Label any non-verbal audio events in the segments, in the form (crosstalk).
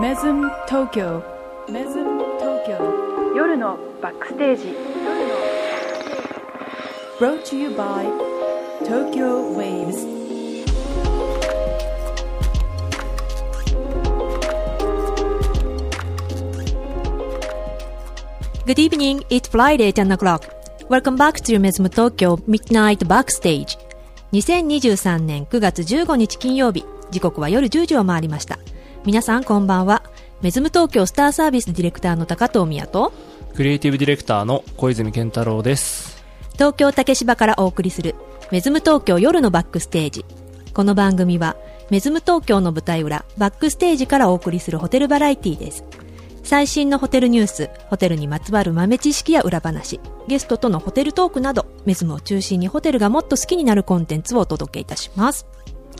メズム東京メズム東京夜のバックステージ Brought to you by Tokyo Waves Good evening, it's Friday 10 o'clock. Welcome back to Mesm Tokyo Midnight Backstage. 2023年9月15日金曜日、時刻は夜10時を回りました。皆さんこんばんは。メズム東京スターサービスディレクターの高藤宮と、クリエイティブディレクターの小泉健太郎です。東京竹芝からお送りするメズム東京夜のバックステージ。この番組はメズム東京の舞台裏バックステージからお送りするホテルバラエティです。最新のホテルニュース、ホテルにまつわる豆知識や裏話、ゲストとのホテルトークなど、メズムを中心にホテルがもっと好きになるコンテンツをお届けいたします。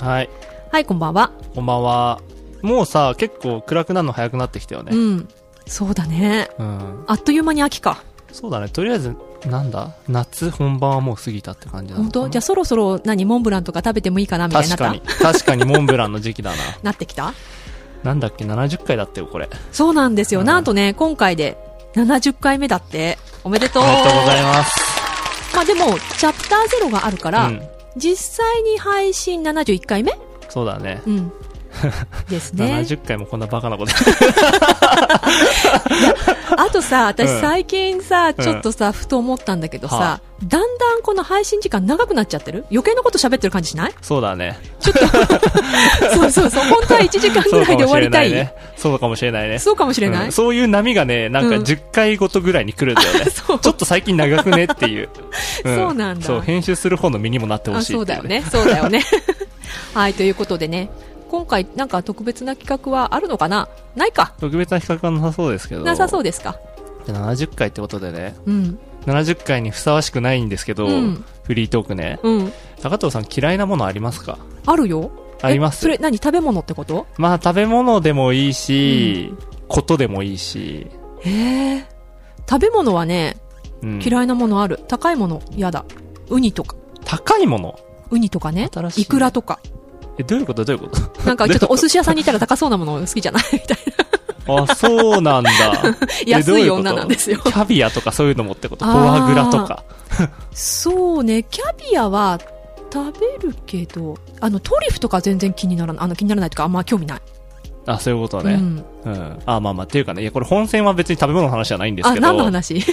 はい。はい、こんばんは。こんばんは。もうさ、結構暗くなるの早くなってきたよね。うん。そうだね。うん。あっという間に秋か。そうだね。とりあえず、なんだ？夏本番はもう過ぎたって感じなの本当？じゃあそろそろ何モンブランとか食べてもいいかなみたいにな確かに。確かにモンブランの時期だな。(laughs) なってきた？なんだっけ ?70 回だったよ、これ。そうなんですよ。うんなんとね、今回で70回目だって。おめでとう。おめでとうございます。まあでも、チャプターゼロがあるから、うん。実際に配信71回目？そうだね。うん。ですね。70回もこんなバカなこと。あとさ、私うん最近さ、うんちょっとさ、ふと思ったんだけどさ、はだんだんこの配信時間長くなっちゃってる？余計なこと喋ってる感じしない？そうだね。(laughs) そうそうそう。本当は1時間ぐらいで終わりたい。ね。そうかもしれないね。そうかもしれない、うんそういう波がね、なんかうん10回ごとぐらいに来るんだよね。(laughs) そうちょっと最近長くねっていう。(laughs) そうなんだそう、編集する方の身にもなってほあ、しいっていうそうだよ。ね。そうだよね。はい、ということでね、今回なんか特別な企画はあるのかな？ないか。特別な企画はなさそうですけど。なさそうでですか？す。70回ってことでね、うん。70回にふさわしくないんですけど、うんフリートークね。うん。高藤さん嫌いなものありますか？あるよ。あります？えそれ何？食べ物ってこと？まあ食べ物でもいいし、ことでもいいし、へえ。食べ物はね、うん嫌いなものある。高いもの嫌だ。ウニとか。高いもの？ウニとかねい。ねイクラとか。え、どういうこと？どういうこと？なんかちょっとお寿司屋さんにいたら高そうなもの好きじゃない？みたいあ、そうなんだ。(laughs) 安い女なんですよ。キャビアとかそういうのもってこと？フォアグラとか。そうね、キャビアは食べるけど、あの、トリュフとか全然気にならない。あの、気にならないとか、あんま興味ない。あ、そういうことね。うん。うん。あ、まあまあ、っていうかね、いや、これ本線は別に食べ物の話じゃないんですあ、けど。何の話？(laughs) い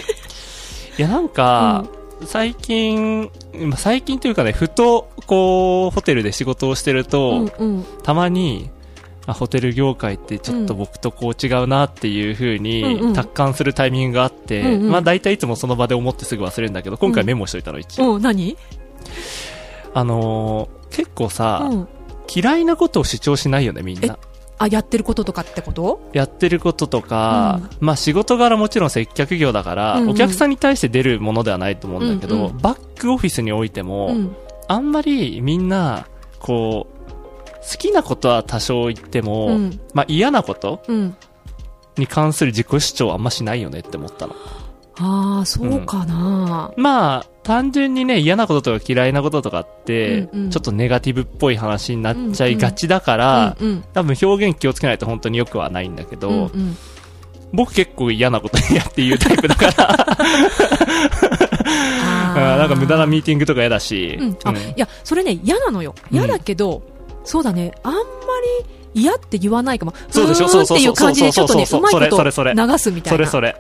や、なんか、最近、まあ最近というかね、ふと、こう、ホテルで仕事をしてると、うんうん。たまに、あ、ホテル業界ってちょっと僕とこう違うなっていう風うにん達観するタイミングがあって、うんうんまあ大体いつもその場で思ってすぐ忘れるんだけど、今回メモしといたの一応。うん、何？あのー結構さ、うん。嫌いなことを主張しないよね、みんな。あ、やってることとかってこと？やってることとか、まあ仕事柄もちろん接客業だから、うんうんお客さんに対して出るものではないと思うんだけど、うんうんバックオフィスにおいても、うん。あんまりみんな、こう、好きなことは多少言っても、うんまあ嫌なことうん。に関する自己主張はあんましないよねって思ったの。ああ、そうかな、まあ、単純にね、嫌なこととか嫌いなこととかって、うんうんちょっとネガティブっぽい話になっちゃいがちだから、うんうん。多分表現気をつけないと本当によくはないんだけど、うんうん。僕結構嫌なことやって言うタイプだから、なんか無駄なミーティングとか嫌だし、うん。あ、うんいや、それね、嫌なのよ。嫌だけど、そうだね、あんまり嫌って言わないかも。そうでしょ？そうそうそうっていう感じで、ちょっとね、そううそうまいことそれそれそれ流すみたいな。それそれ。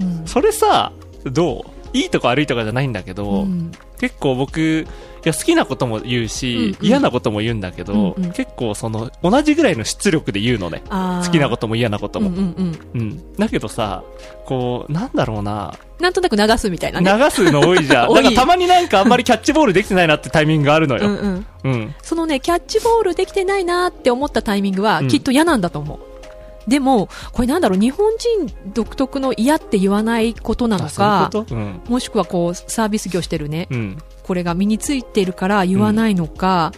うん。それさ、どう？いいとか悪いとかじゃないんだけど、うん結構僕、いや好きなことも言うし、うんうん嫌なことも言うんだけど、うんうん結構その、同じぐらいの出力で言うのね。好きなことも嫌なことも。うんうんうん。うん。だけどさ、こう、なんだろうな、なんとなく流すみたいなね。流すの多いじゃん。(laughs) なんかたまになんかあんまりキャッチボールできてないなってタイミングがあるのよ。うん。そのね、キャッチボールできてないなって思ったタイミングは、うんきっと嫌なんだと思う。でも、これなんだろう、日本人独特の嫌って言わないことなのあそういうん。もしくはこう、サービス業してるね、うん。これが身についてるから言わないのか、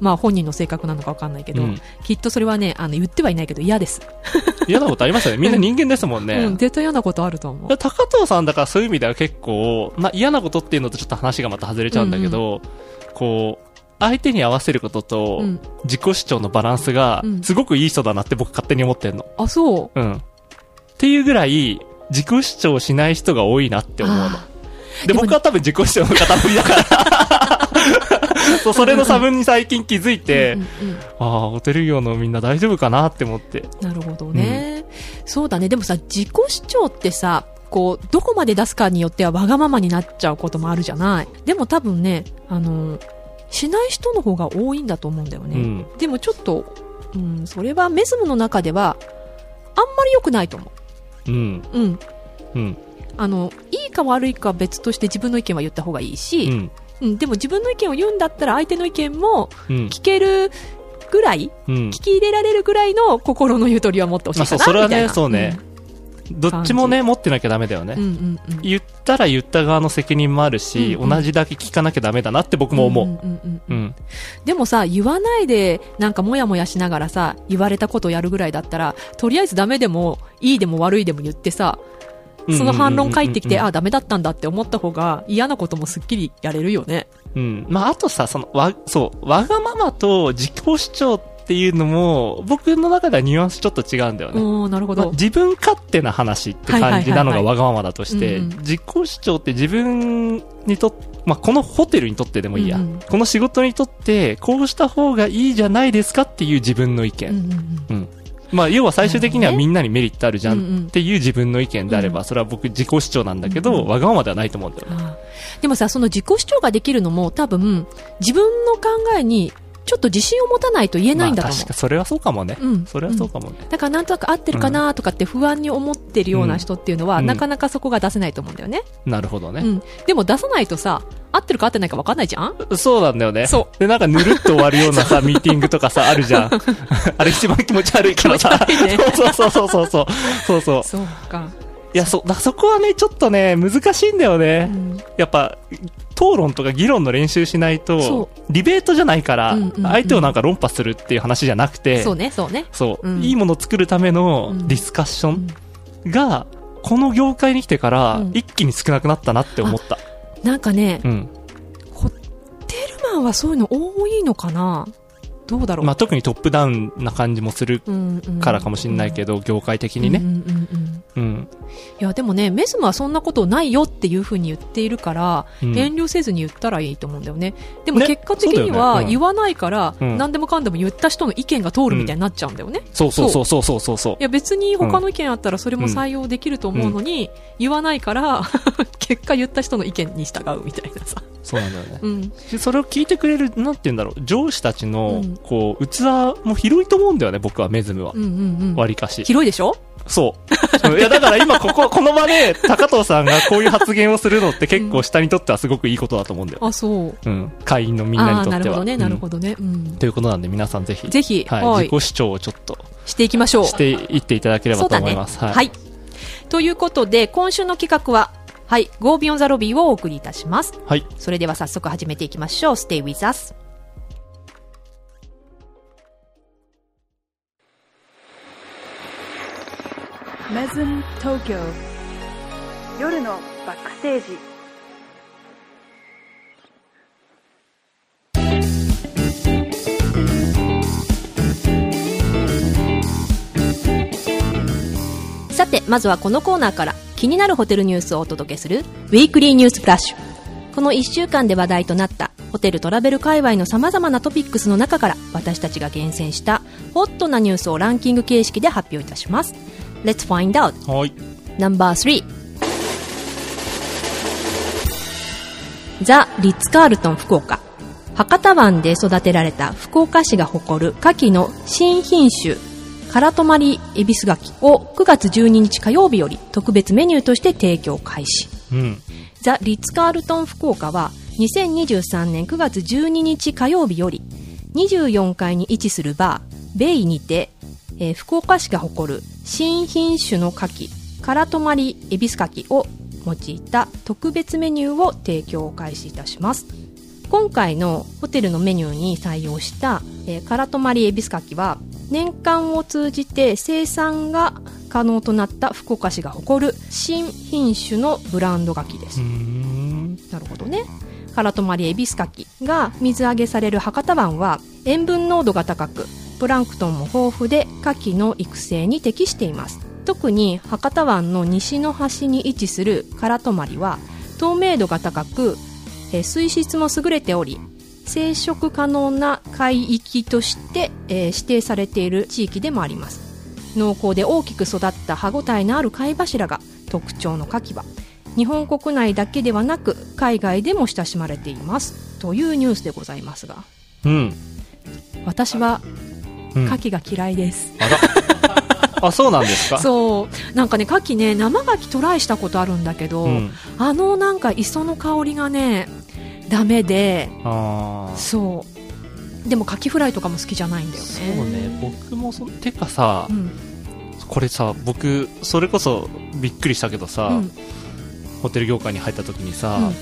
まあ本人の性格なのかわかんないけど、うんきっとそれはね、あの、言ってはいないけど嫌です。(laughs) 嫌なことありますよね。みんな人間ですもんね。(laughs) うん、絶対嫌なことあると思う。高藤さんだからそういう意味では結構、まあ、嫌なことっていうのとちょっと話がまた外れちゃうんだけど、こう、相手に合わせることとうん、自己主張のバランスがう、んすごくいい人だなって僕勝手に思ってんの。あ、そう。うん。っていうぐらい、自己主張しない人が多いなって思うの。あで、僕は多分自己主張の塊だから。(laughs) そう、それの差分に最近気づいて、うんうんうんああ、ホテル業のみんな大丈夫かなって思って。なるほどね、そうだね。でもさ、自己主張ってさ、こう、どこまで出すかによってはわがままになっちゃうこともあるじゃない。でも多分ね、あの、しない人の方が多いんだと思うんだよね。うん。でもちょっと、うん、それはメズムの中では、あんまり良くないと思うん。う。うん。うん。あの、いいか悪いかは別として自分の意見は言った方がいいうし、ん。うん、でも自分の意見を言うんだったら相手の意見もうん。聞けるぐらい、うん聞。き入れられるぐらいの心のゆとりは持ってほしいかな、あそうそれはねみたいなそうねどっちもね、持ってなきゃダメだよね。うんうんうんうん言ったら言った側の責任もあるし、うんうん同じだけ聞かなきゃダメだなって僕も思う。でもさ、言わないで、なんかもやもやしながらさ、言われたことをやるぐらいだったら、とりあえずダメでも、いいでも悪いでも言ってさ、その反論返ってきて、うんうんうんうんあ、ダメだったんだって思った方が、嫌なこともすっきりやれるよね。うん。まあ、あとさ、その、わ、そう、わがままと自己主張っていうのも、僕の中ではニュアンスちょっと違うんだよね。おー、なるほど。まあ自分勝手な話って感じなのがわがままだとして、はいはいはいはいうんうん。自己主張って自分にとっまあ、このホテルにとってでもいいや、うんうん。この仕事にとって、こうした方がいいじゃないですかっていう自分の意見。うんうんうん。まあ、要は最終的にはみんなにメリットあるじゃうんっていう自分の意見であれば、うんそれは僕自己主張なんだけど、わがままではないと思うんだよね。でもさ、その自己主張ができるのも多分、自分の考えにちょっと自信を持たないと言えないんだと思う。まあ確かそれはそうかもね。うんそれはそうかもね。だからなんとなく合ってるかなとかって不安に思ってるような人っていうのは、うんなかなかそこが出せないと思うんだよね。なるほどね。うん。でも出さないとさ、合ってるか合ってないか分かんないじゃん？そうなんだよね。そで、なんかぬるっと終わるようなさ、(laughs) ミーティングとかさ、あるじゃん。(laughs) あれ一番気持ち悪いからさ。気持ち悪いね (laughs) そうそうそうそうそう。そうそう。そうか。いや、そ、だそこはね、ちょっとね、難しいんだようね。ん。やっぱ、討論とか議論の練習しないそと、リベートじゃないから相手をなんか論破するっていう話じゃなくて、そうね、そうね。そう、うんいいものを作るためのうんディスカッショうんンが、この業界に来てからうん、一気に少なくなったなって思った。なんかね、うん。ホテルマンはそういうの多いのかな？どうだろう。まあ、特にトップダウンな感じもするからかもしれないけど、業界的にね。うん。いや、でもね、メズムはそんなことないよっていうふうに言っているから、うん遠慮せずに言ったらいいと思うんだよね。でもね結果的には言わないから、うん何でもかんでも言った人の意見が通るみたいになっちゃうんだよね。そうそうそうそうそうそうそうい。や別に他の意見あったらそれも採用できると思うのに、言わないから、(laughs) 結果言った人の意見に従うみたいなさ。そうなんだよね。うん。でそれを聞いてくれる、なんて言うんだろう、上司たちのうん、こう、器も広いと思うんだよね、僕は、メズムはうん。うんうん。割かし。広いでしょ？そう。いや、だから今ここ、この場で、高藤さんがこういう発言をするのって結構下にとってはすごくいいことだと思うんだよ。あ、そう。うん。会員のみんなにあとっては。なるほどね、なるど。ほどね。うん。ということなんで皆さんぜひ、ぜひ、はい、はい自己主張をちょっとしていきましょう。していっていただければと思います。はい。ということで、今週の企画は、はい、Go Beyond the Lobby をお送りいたします。はい。それでは早速始めていきましょう。Stay with us. メズム東京夜のバックステージさて、まずはこのコーナーから気になるホテルニュースをお届けするウィークリーニュースフラッシュ。この1週間で話題となったホテルトラベル界隈の様々なトピックスの中から私たちが厳選したホットなニュースをランキング形式で発表いたします。Let's find out! はい。No.3 ザ・リッツ・カールトン福岡博多湾で育てられた福岡市が誇る牡蠣の新品種空泊まりエビス牡蠣を9月12日火曜日より特別メニューとして提供開始うん。ザ・リッツ・カールトン福岡は2023年9月12日火曜日より24階に位置するバー、ベイにて、えー福岡市が誇る新品種の牡蠣、空泊まりエビス牡蠣を用いた特別メニューを提供開始いたします。今回のホテルのメニューに採用した、えー、空泊まりエビス牡蠣は年間を通じて生産が可能となった福岡市が誇る新品種のブランド牡蠣です。なるほどね。カラトマリエビスカキが水揚げされる博多湾は塩分濃度が高くプランクトンも豊富で牡蠣の育成に適しています。特に博多湾の西の端に位置するカラトマリは透明度が高くえー水質も優れており生殖可能な海域として、えー指定されている地域でもあります。濃厚で大きく育った歯ごたえのある貝柱が特徴の牡蠣は日本国内だけではなく海外でも親しまれています。というニュースでございますが。うん。私はうん牡蠣が嫌いです、あら。(laughs) あ、そうなんですか？そう。なんかね牡蠣ね生牡蠣トライしたことあるんだけど、うん。あのなんか磯の香りがねダメでああ。そう。でもカキフライとかも好きじゃないんだよね。そうね。僕もそ、てかさう、ん。これさ、僕、それこそびっくりしたけどさ、うん。ホテル業界に入った時にさ、うん。牡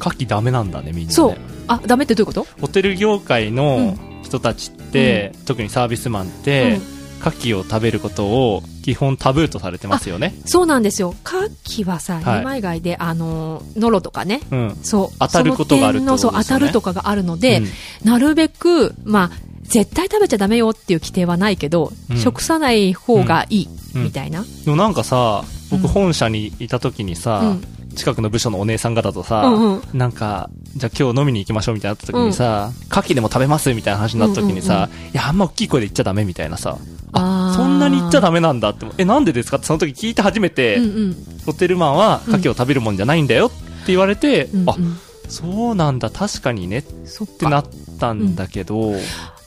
蠣ダメなんだね、みんなね。そう。あダメってどういうこと？ホテル業界の人たちって、特にサービスマンって、牡蠣を食べることを基本タブーとされてますよね。そうなんですよ。カキはさはい。二枚貝で、あのノロとかね。うん。そう。当たることがあるとそう当たるとかがあるので、うん。なるべくまあ絶対食べちゃダメよっていう規定はないけど、うん。食さない方がいい、うん。みたいな、でもなんかさ、僕うん。本社にいた時にさ、うん近くの部署のお姉さん方とさ、うんうん。なんか、じゃあ今日飲みに行きましょうみたいになった時にさ、牡蠣でも食べますみたいな話になった時にさ、いや、あんま大きい声で言っちゃダメみたいなさ、あー。そんなに言っちゃダメなんだって、え、なんでですかってその時聞いて初めて、うんうん。ホテルマンは牡蠣を食べるもんじゃないんだよって言われて、あ、うんうん。そうなんだ、確かにねっそってかなったんだけど、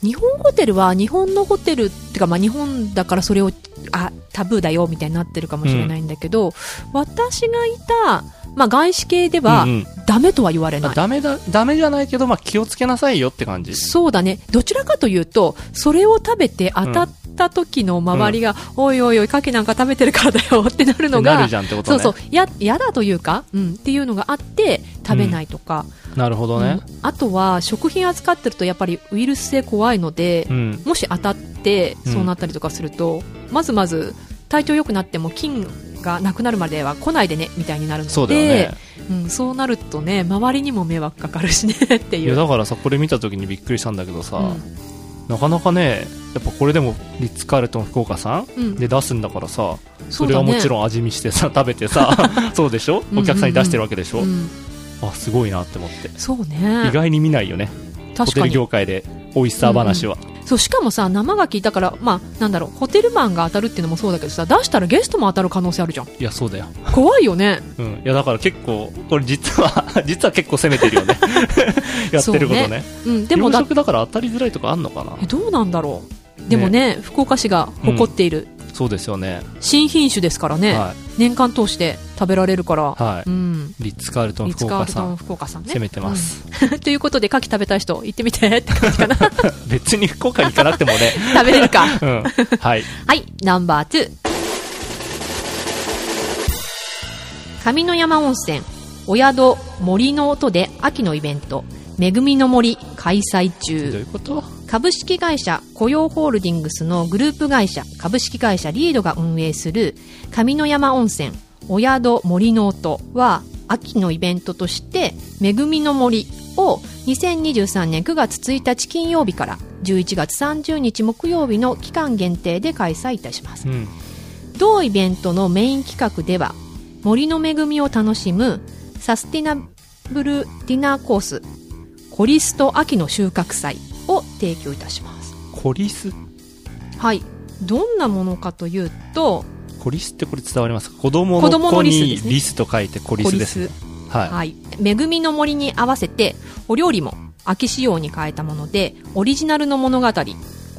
日本ホテルは日本のホテルってかまあ日本だからそれをあタブーだよみたいになってるかもしれないんだけど、私がいた、まあ、外資系ではうんうん。ダメとは言われない、あダメだ、ダメじゃないけど、まあ気をつけなさいよって感じ。そうだね。どちらかというとそれを食べて当たった時の周りが、おいおいおい牡蠣なんか食べてるからだよってなるのがってなるじゃんってことね。そうそう。ややだというか、うん、っていうのがあって食べないとか、なるほどね。うん。あとは食品扱ってるとやっぱりウイルス性怖いので、うん。もし当たってうんそうなったりとかすると、まずまず体調良くなっても菌がなくなるまでは来ないでねみたいになるのでそうね。うん、そうなるとね周りにも迷惑かかるしねっていう。だからさ、これ見た時にびっくりしたんだけどさ、うんなかなかね、やっぱこれでもリッツ・カールトン福岡さんうんで出すんだからさ、そそうれはもちろん味見してさ、(laughs) 食べてさ、(laughs) そうでしょ？うんお客さんに出してるわけでしょ、うん、あ、すごいなって思って。そうね意外に見ないよね。ホテル業界で美味しさ話は。そうしかもさ生牡蠣だからまあなんだろうホテルマンが当たるっていうのもそうだけどさ出したらゲストも当たる可能性あるじゃんいや、そうだよ。怖いよねうん。いや、だから結構、これ実は、(laughs) 実は結構攻めてるよね。(laughs) やってることね。うんでもだだから当たりづらいとかあんのかな？えどうなんだろうでもね福岡市が誇っているそうですよね。新品種ですからね、は年間通して食べられるから、い。はい。うん。リッツ・カールトン福岡さん。福岡さんね。攻めてます。うん。(laughs) ということで牡蠣食べたい人行ってみて。って感じかな。(laughs) 別に福岡に行かなくてもね。(laughs) 食べれるか。うん。はい。はい。ナンバー2上の山温泉。お宿森の音で秋のイベント。恵みの森開催どう中いうこと？株式会社雇用ホールディングスのグループ会社株式会社リードが運営する上の山温泉お宿森の音は秋のイベントとして恵みの森を2023年9月1日金曜日から11月30日木曜日の期間限定で開催いたしますうん。同イベントのメイン企画では森の恵みを楽しむサスティナブルディナーコースコリスト秋の収穫祭を提供いたします。コリス？はい。どんなものかというとコリスってこれ伝わりますか？子供子供のの子にリスですね。リスと書いてコリスですね。はい。はい、恵みの森に合わせてお料理も秋仕様に変えたものでオリジナルの物語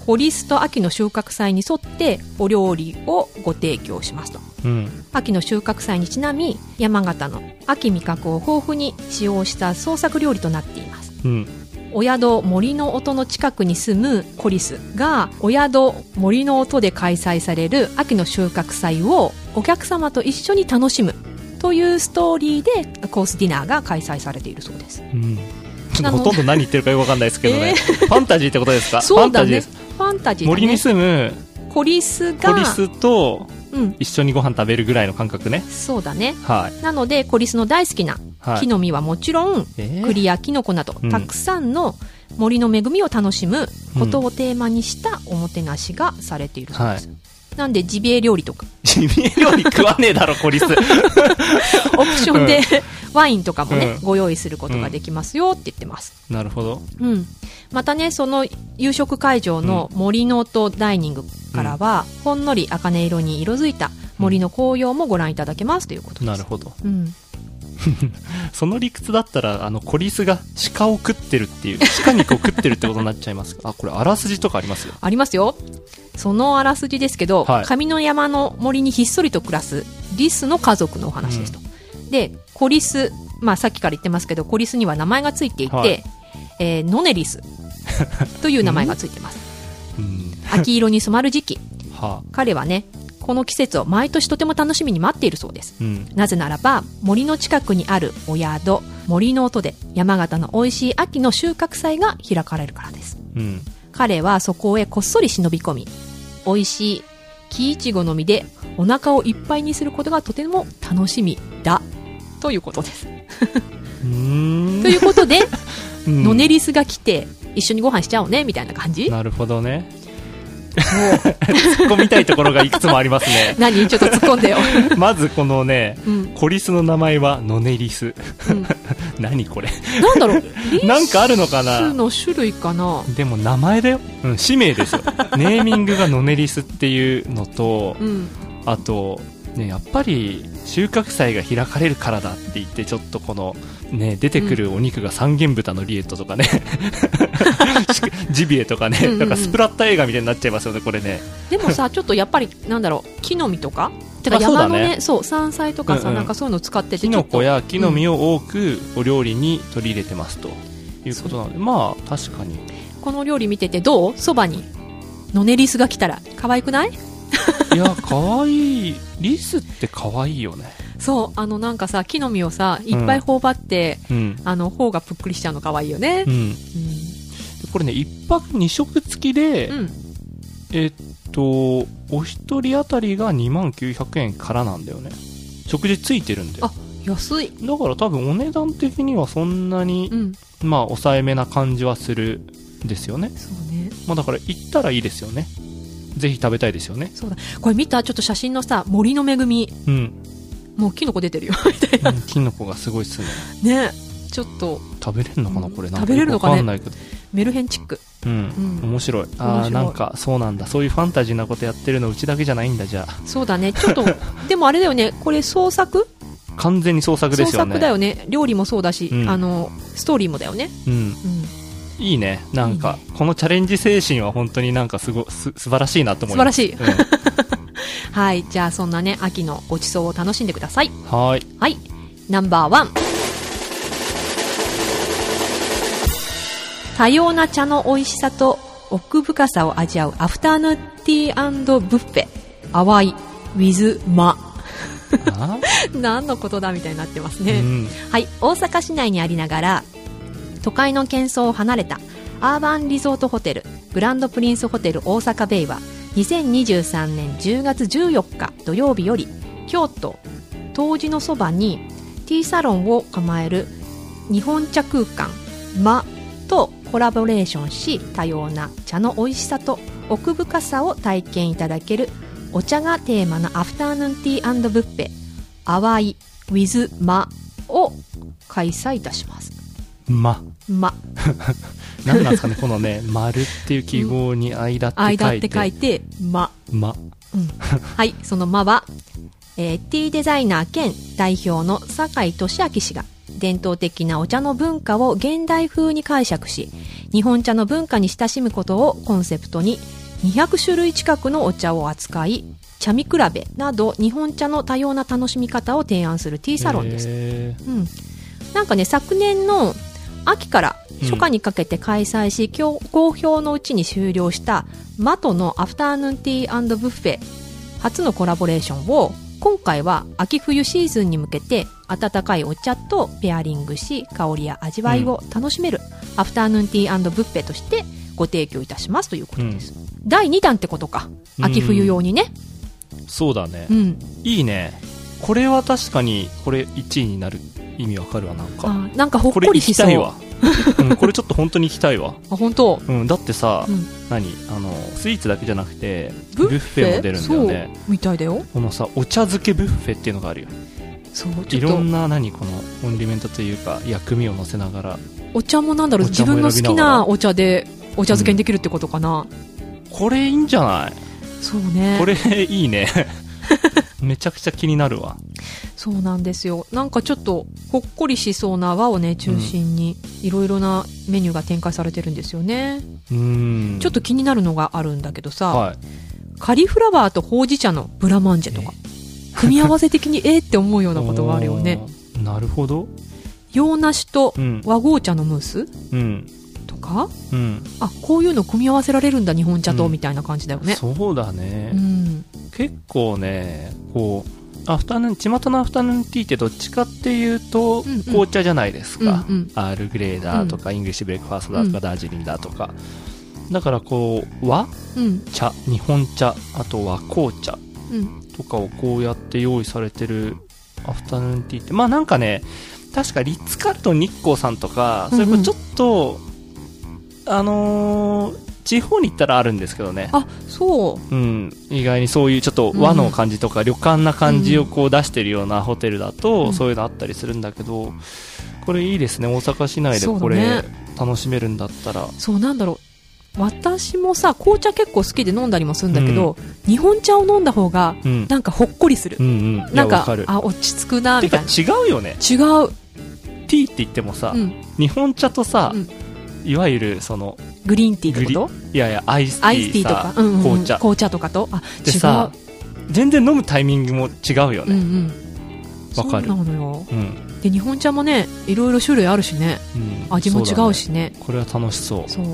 コリスト秋の収穫祭に沿ってお料理をご提供しますと。うん。秋の収穫祭にちなみ山形の秋味覚を豊富に使用した創作料理となっています。うん。お宿森の音の近くに住むコリスがお宿森の音で開催される秋の収穫祭をお客様と一緒に楽しむというストーリーでコースディナーが開催されているそうですうん。ほとんど何言ってるかよくわかんないですけどね。(laughs) えファンタジーってことですか？そうだねファンタジーです。ファンタジーだね森に住むコリスがコリスとうん。一緒にご飯食べるぐらいの感覚ね。そうだね。はい。なので、コリスの大好きなはい。木の実はもちろん、えー栗やキノコなど、うんたくさんの森の恵みを楽しむことをテーマにしたおもてなしがされているそうです。なんで、ジビエ料理とか、(laughs) ジビエ料理食わねえだろ、コリス。(laughs) オプションで、ワインとかもね、うんご用意することができますよって言ってます。なるほど。うん。またね、その夕食会場の森の音ダイニングからは、ほんのり茜色に色づいた森の紅葉もご覧いただけますということです。なるほど。うん。(laughs) その理屈だったら、あの、コリスが鹿を食ってるっていう、鹿肉を食ってるってことになっちゃいます (laughs) あ、これ、あらすじとかありますよ。ありますよ。そのあらすじですけど、はい上の山の森にひっそりと暮らすリスの家族のお話ですと。で、コリス、まあさっきから言ってますけど、コリスには名前がついていて、はいえーノネリスという名前がついてます。(laughs) うん。秋色に染まる時期。はあ。彼はね、この季節を毎年とても楽しみに待っているそうです。うん。なぜならば、森の近くにあるお宿、森の音で山形の美味しい秋の収穫祭が開かれるからです。うん。彼はそこへこっそり忍び込み、美味しい木いちごの実でお腹をいっぱいにすることがとても楽しみだ。ということです。ということで、うんノネリスが来て、一緒にご飯しちゃおうね、みたいな感じなるほどね。突っ込みたいところがいくつもありますね。(laughs) 何？ちょっと突っ込んでよ。(laughs) まずこのね、うん。コリスの名前はノネリス。うん (laughs) 何これ？なんだろう、リなんかあるのかスなの種類かな？でも名前だよ。うん、氏名ですよ。ネーミングがノネリスっていうのと、うん。あと、ね、やっぱり収穫祭が開かれるからだって言って、ちょっとこの、ね、出てくるお肉が三元豚のリエットとかね、(laughs) ジビエとかね、うんうんうん。なんかスプラッタ映画みたいになっちゃいますよね、これね。でもさ、(laughs) ちょっとやっぱり、なんだろう、木の実とか？てか山のね、そう、山菜とかさ、うんうん。なんかそういうの使ってて、キノコや木の実を多くお料理に取り入れてますということなので、まあ確かに。とこの料理見ててどう？そばに、ノネリスが来たら、可愛くない？(laughs) いや、かわいい。リスってかわいいよね。そう、あのなんかさ、木の実をさ、いっぱい頬張って、うん。あの、頬がぷっくりしちゃうの可愛いよねう。ん。うん。これね、一泊二食付きで、うん。えっと、お一人当たりが2万900円からなんだよね。食事ついてるんで。だあ安い。から多分お値段的にはそんなに、うん。まあ抑えめな感じはするんですよね。そうね。まあだから行ったらいいですよね。ぜひ食べたいですよね。そうだ。これ見たちょっと写真のさ、森の恵み。うん。もうキノコ出てるよ。みたいな。うんキノコがすごいっすね。ねちょっと、食べれるのかなうんこれ。食べれるのかねわかんないけど。メルヘンチック。うん。うん面白い。ああ、なんか、そうなんだ。そういうファンタジーなことやってるのうちだけじゃないんだ、じゃあ。そうだね。ちょっと、(laughs) でもあれだよね。これ創作？完全に創作ですよね。創作だよね。料理もそうだし、うんあの、ストーリーもだよね。うん。うん。いいね。なんか、このチャレンジ精神は本当になんかすご、す、素晴らしいなと思います。素晴らしい。(laughs) はい。じゃあそんなね、秋のごちそうを楽しんでください。うん、はーい。はい。ナンバーワン。多様な茶の美味しさと奥深さを味わうアフターヌーンティーブッフェ。淡い、ウィズ、マ。あ (laughs) 何のことだみたいになってますうね。ん。はい、大阪市内にありながら、都会の喧騒を離れたアーバンリゾートホテル、グランドプリンスホテル大阪ベイは、2023年10月14日土曜日より、京都、東寺のそばにティーサロンを構える日本茶空間、マとコラボレーションし、多様な茶の美味しさと奥深さを体験いただけるお茶がテーマのアフターヌーンティーブッフェ、淡い with マを開催いたします。ま。ま、(laughs) なんなんですかね、このね、丸っていう記号に間って書いて。間って書いて、ま。ま。はい、そのまは、えー、T デザイナー兼代表の酒井俊明氏が、伝統的なお茶の文化を現代風に解釈し、日本茶の文化に親しむことをコンセプトに、200種類近くのお茶を扱い、茶見比べなど日本茶の多様な楽しみ方を提案するティーサロンです。へうん、なんかね昨年の秋から初夏にかけて開催し、今日好評のうちに終了したマトのアフターヌーンティーブッフェ初のコラボレーションを今回は秋冬シーズンに向けて温かいお茶とペアリングし香りや味わいを楽しめる、アフターヌーンティーブッフェとしてご提供いたしますということです、第2弾ってことか。秋冬用にね、そうだね。う。ん。いいね。これは確かに、これ1位になる意味わかるわ、なんか。あなんかほっこれ行こりしそう。きたいわ。(laughs) うん、これちょっと本当に行きたいわ。あ、本当？うん、だってさ、うん何？あの、スイーツだけじゃなくて、ブッフェ？も出るんだよね。みたいだよ。このさ、お茶漬けブッフェっていうのがあるよ。そう、ちょいっと、ろんな、何？この、コンディメントというか、薬味を乗せながら。お茶もなんだろう、自分の好きなお茶で、お茶漬けにできるってことかな。これいいんじゃない？そうね。これいいね。(laughs) めちゃくちゃ気になるわ。そうなんですよ。なんかちょっと、ほっこりしそうな和をね、中心に、いろいろなメニューが展開されてるんですよね。うーん。ちょっと気になるのがあるんだけどさ、はい。カリフラワーとほうじ茶のブラマンジェとか、組み合わせ的に (laughs) えーって思うようなことがあるよね。なるほど。洋梨とうん。和紅茶のムースうん。とか、うん。あ、こういうの組み合わせられるんだ、日本茶と、うんみたいな感じだよね。そうだね。うん。結構ね、こう、アフタヌーン、巷のアフタヌーンティーってどっちかっていうと、うんうん紅茶じゃないですか。うんうんアールグレーだとか、イングリッシュブレックファーストだとか、うんダージリンだとか。だからこう、和うん。茶、日本茶、あとは紅茶うん。とかをこうやって用意されてるアフタヌーンティーって、まあなんかね、確かリッツ・カールトン日光さんとか、それこそちょっと、あのー地方に行ったらあるんですけどね。あ、そう。うん、意外にそういうちょっと和の感じとか、旅館な感じをこう出してるようなホテルだと、うんそういうのあったりするんだけど、これいいですね。大阪市内でこれね楽しめるんだったら。そうなんだろう。私もさ、紅茶結構好きで飲んだりもするんだけど、日本茶を飲んだ方が、うん。なんかほっこりするう。んうん。いなや、んか。あ、落ち着くな、みたいな。違うよね。違う。ティーって言ってもさ、うん。日本茶とさ、うんいわゆるその、グリーンティーってこと？いやいや、アイスティアイスティーとか、、うんうん紅茶。紅茶とかと？あ。でさ、全然飲むタイミングも違うようんうね。ん。わかるそうなのよ。うん。で、日本茶もね、いろいろ種類あるしね。うん味も違う。しね。ねこれは楽しそう。そう。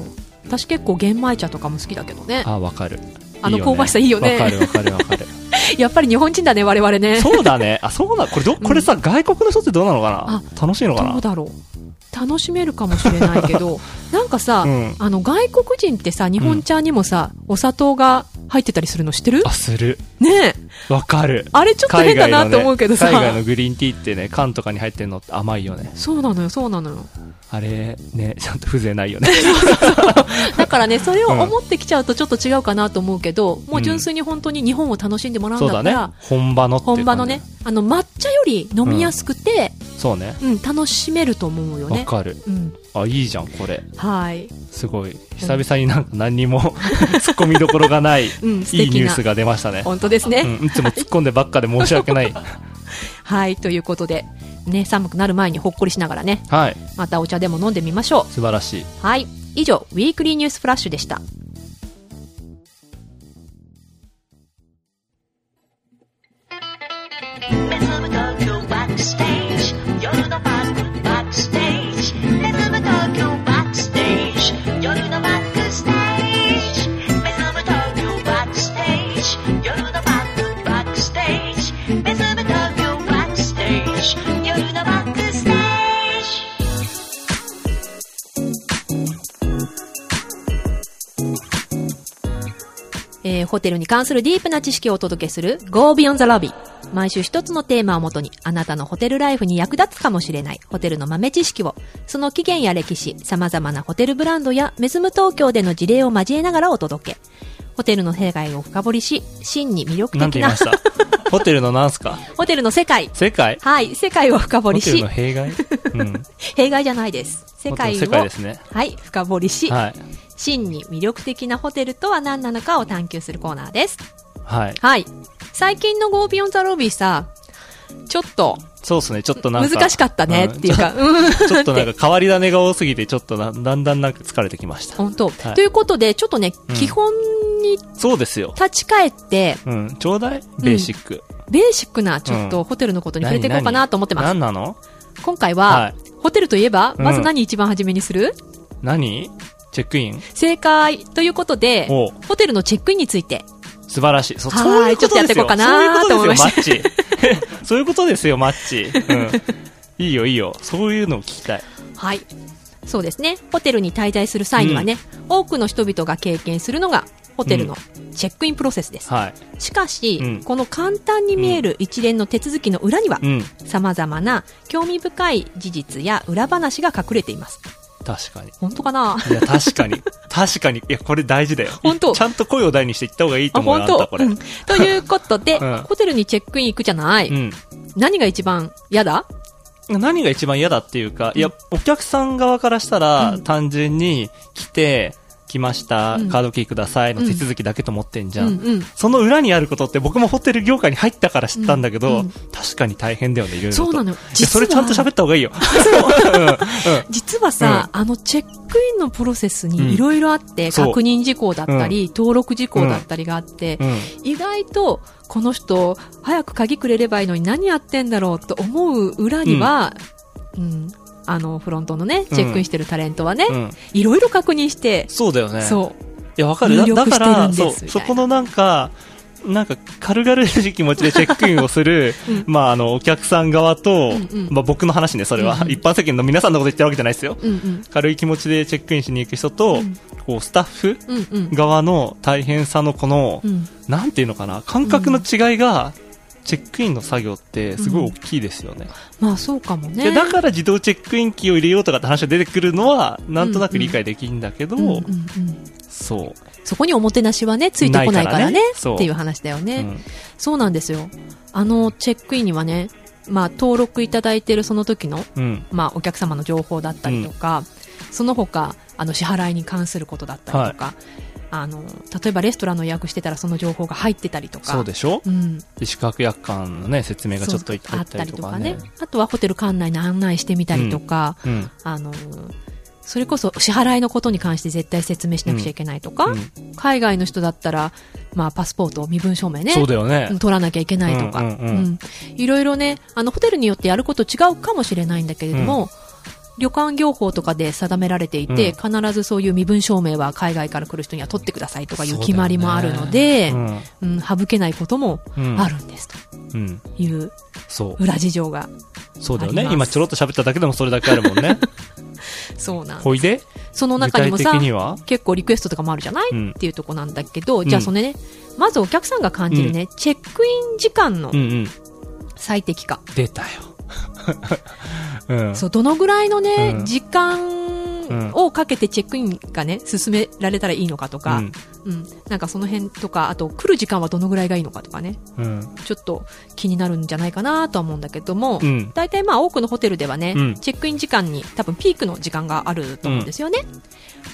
私結構玄米茶とかも好きだけどね。あ、わかる。あの香ばしさいいよねわかるわかるわかる。(laughs) やっぱり日本人だね、我々ね。そうだね。あ、そうだ。これど、これさ、外国の人ってどうなのかな？楽しいのかな？どうだろう。楽しめるかもしれないけど、(laughs) なんかさ、うん。あの、外国人ってさ、日本茶にもさ、お砂糖が入ってたりするの知ってる？あ、する。ねえ。わかる。あれちょっと変だなって思うけどさ。海外のグリーンティーってね、缶とかに入ってるのって甘いよね。そうなのよ、そうなのよ。あれ、ね、ちゃんと風情ないよね。(laughs) だからね、(laughs) それを思ってきちゃうとちょっと違うかなと思うけど、もう純粋に本当に日本を楽しんでもらうんそうだだったら、ね。本場の本場のね、あの、抹茶より飲みやすくて、そうね。うん、楽しめると思うよね。わかる。うん。あ、いいじゃん、これ。はい。すごい。久々になんか何にも (laughs) 突っ込みどころがない、(laughs) うん、素いい敵な。ニュースが出ましたね。本当ですね。うん、いつも突っ込んでばっかで申し訳ない。(laughs) はい、ということで、ね、寒くなる前にほっこりしながらね、はい。またお茶でも飲んでみましょ素晴らしい。う。はい。以上、ウィークリーニュースフラッシュでした。Backstage ホテルに関するディープな知識をお届けする Go Beyond the Lobby。毎週一つのテーマをもとにあなたのホテルライフに役立つかもしれないホテルの豆知識を、その起源や歴史、様々なホテルブランドやメズム東京での事例を交えながらお届け。ホテルの世界を深掘りし、真に魅力的ななんて言いました？(laughs) ホテルのなんすか？ホテルの世界。世界？はい、世界を深掘りしホテルの、弊害？うん。(laughs) 弊害じゃないです。世界を、世界ですね。はい、深掘りし、はい。真に魅力的なホテルとは何なのかを探求するコーナーです。はい。はい。最近の Go Beyond the Lobby さ、ちょっとそうですね、ちょっとなんか。難しかったねっていうか、うん。(laughs) ちょっとなんか変わり種が多すぎて、ちょっとなだんだんなんか疲れてきました。本当、はいということで、ちょっとね、うん基本にそうですよ。立ち返って、うん。ちょうだいベーシック。ベーシックなちょっとホテルのことに触れていこうかなと思ってます。何なの？今回は、はい。ホテルといえば、うんまず何一番初めにする、何？チェックイン？正解ということで、ホテルのチェックインについて、素晴らしい。そそういうことですよ。ちょっとやっていこうかなと思いましたそういうことですよ、マッチ。(laughs) そういうことですよ、マッチ。うん。いいよ、いいよ。そういうのを聞きたい。はい。そうですね。ホテルに滞在する際にはね、多くの人々が経験するのが、ホテルのチェックインプロセスです。はい。しかし、うんこの簡単に見える一連の手続きの裏には、うん。様々な興味深い事実や裏話が隠れています。確かに。本当かな？いや、確かに。(laughs) 確かに。いや、これ大事だよ。本当ちゃんと声を大にして言った方がいいとあ、思うよ、本当あんた、これ。うんということで、(laughs) うんホテルにチェックイン行くじゃない？うん。何が一番嫌だ？何が一番嫌だっていうか、いや、お客さん側からしたら、うん単純に来て、来ました、うん。カードキーください。の手続きだけと思ってんじゃん。うんうん。その裏にあることって僕もホテル業界に入ったから知ったんだけど、うん。うん確かに大変だよね、いろいろと。そうなの。それちゃんと喋った方がいいよ。(laughs) (laughs) 実はさ、あのチェックインのプロセスうん。にいろいろあって、確認事項だったり、登録事項だったりがあって、うん。意外と、この人、早く鍵くれればいいのに何やってんだろうと思う裏には、うん、あの、フロントのね、チェックインしてるタレントはね、うん。いろいろ確認して、そうだよね。そう。いや、わかる。だから、そう、そこのなんか、なんか、軽々しい気持ちでチェックインをする、うんまあ、あの、お客さん側と、うんうんまあ、僕の話ね、それは、うんうん一般世間の皆さんのこと言ってるわけじゃないですよ。うんうん。軽い気持ちでチェックインしに行く人と、うんこう、スタッフうんうん。側の大変さのこの、うん。なんていうのかな、感覚の違いが、チェックインの作業ってすごい大きいですよね。まあそうかもね。でだから自動チェックイン機を入れようとかって話が出てくるのは、なんとなく理解できるんだけど、うんうんうん、そう。そこにおもてなしはね、ついてこないからねねっていう話だよね、うんそうなんですよ。あの、チェックインにはね、まあ、登録いただいてるその時の、うん。まあ、お客様の情報だったりとか、その他、あの、支払いに関することだったりとか、あの、例えばレストランの予約してたらその情報が入ってたりとか、そうでしょ？うん。で宿泊約款のね、説明がちょっと入っったたりとかりとかねね。。あとはホテル館内に案内してみたりとか、うん。あの、それこそ支払いのことに関して絶対説明しなくちゃいけないとか、うん海外の人だったら、まあ、パスポート、身分証明ね。そうだよね。取らなきゃいけないとか、うんうんうんいろいろね、あの、ホテルによってやること違うかもしれないんだけれども、旅館業法とかで定められていて、必ずそういう身分証明は海外から来る人には取ってくださいとかいう決まりもあるので、うんうん、省けないこともうんあるんですうん。という。裏事情が。そうだよね。今ちょろっと喋っただけでもそれだけあるもんね。(laughs) そうなんほいで？その中にもさ結構リクエストとかもあるじゃない、うんっていうとこなんだけど、じゃあそのね、まずお客さんが感じるね、チェックイン時間のうんうん。最適化。出たよ。うん。そう、どのぐらいのね、うん時間をかけてチェックインがね、進められたらいいのかとか、うんうん、なんかその辺とか、あと来る時間はどのぐらいがいいのかとかね、うん。ちょっと気になるんじゃないかなとは思うんだけども、うん。大体まあ多くのホテルではね、うんチェックイン時間に多分ピークの時間があると思うんですよね。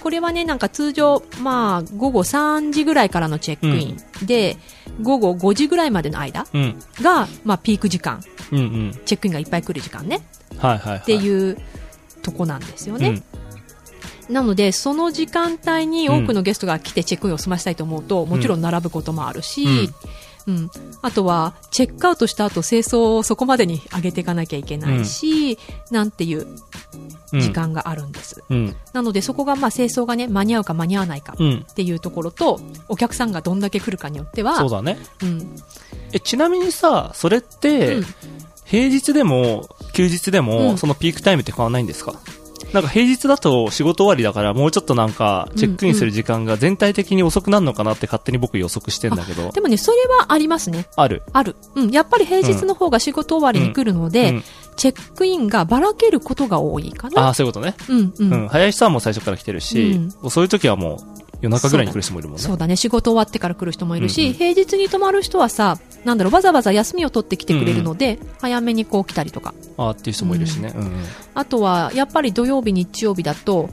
これはね、なんか通常、まあ午後3時ぐらいからのチェックインで、午後5時ぐらいまでの間うん。が、まあピーク時間。チェックインがいっぱい来る時間ね。っていうとこなんですよね。なので、その時間帯に多くのゲストが来てチェックインを済ましたいと思うと、もちろん並ぶこともあるし、うん。あとは、チェックアウトした後、清掃をそこまでに上げていかなきゃいけないし、なんていううん。時間があるんです。うん。なので、そこが、まあ、清掃がね、間に合うか間に合わないかうん。っていうところと、お客さんがどんだけ来るかによっては、そうだね。うん。え、ちなみにさ、それって、うん平日でも、休日でも、うんそのピークタイムって変わらないんですか？なんか平日だと仕事終わりだからもうちょっとなんかチェックインする時間が全体的に遅くなるのかなって勝手に僕予測してんだけど。でもね、それはありますね。ある？ある。うん。やっぱり平日の方が仕事終わりに来るので、うんチェックインがばらけることが多いかな。ああ、そういうことね。うん、うん。うん。早い人はもう最初から来てるし、うんそういう時はもう夜中ぐらいに来る人もいるもんね。そうだね。仕事終わってから来る人もいるし、うんうん平日に泊まる人はさ、なんだろう、わざわざ休みを取ってきてくれるので、早めにこう来たりとか。ああっていう人もいるしね。うんうん。あとは、やっぱり土曜日、日曜日だと、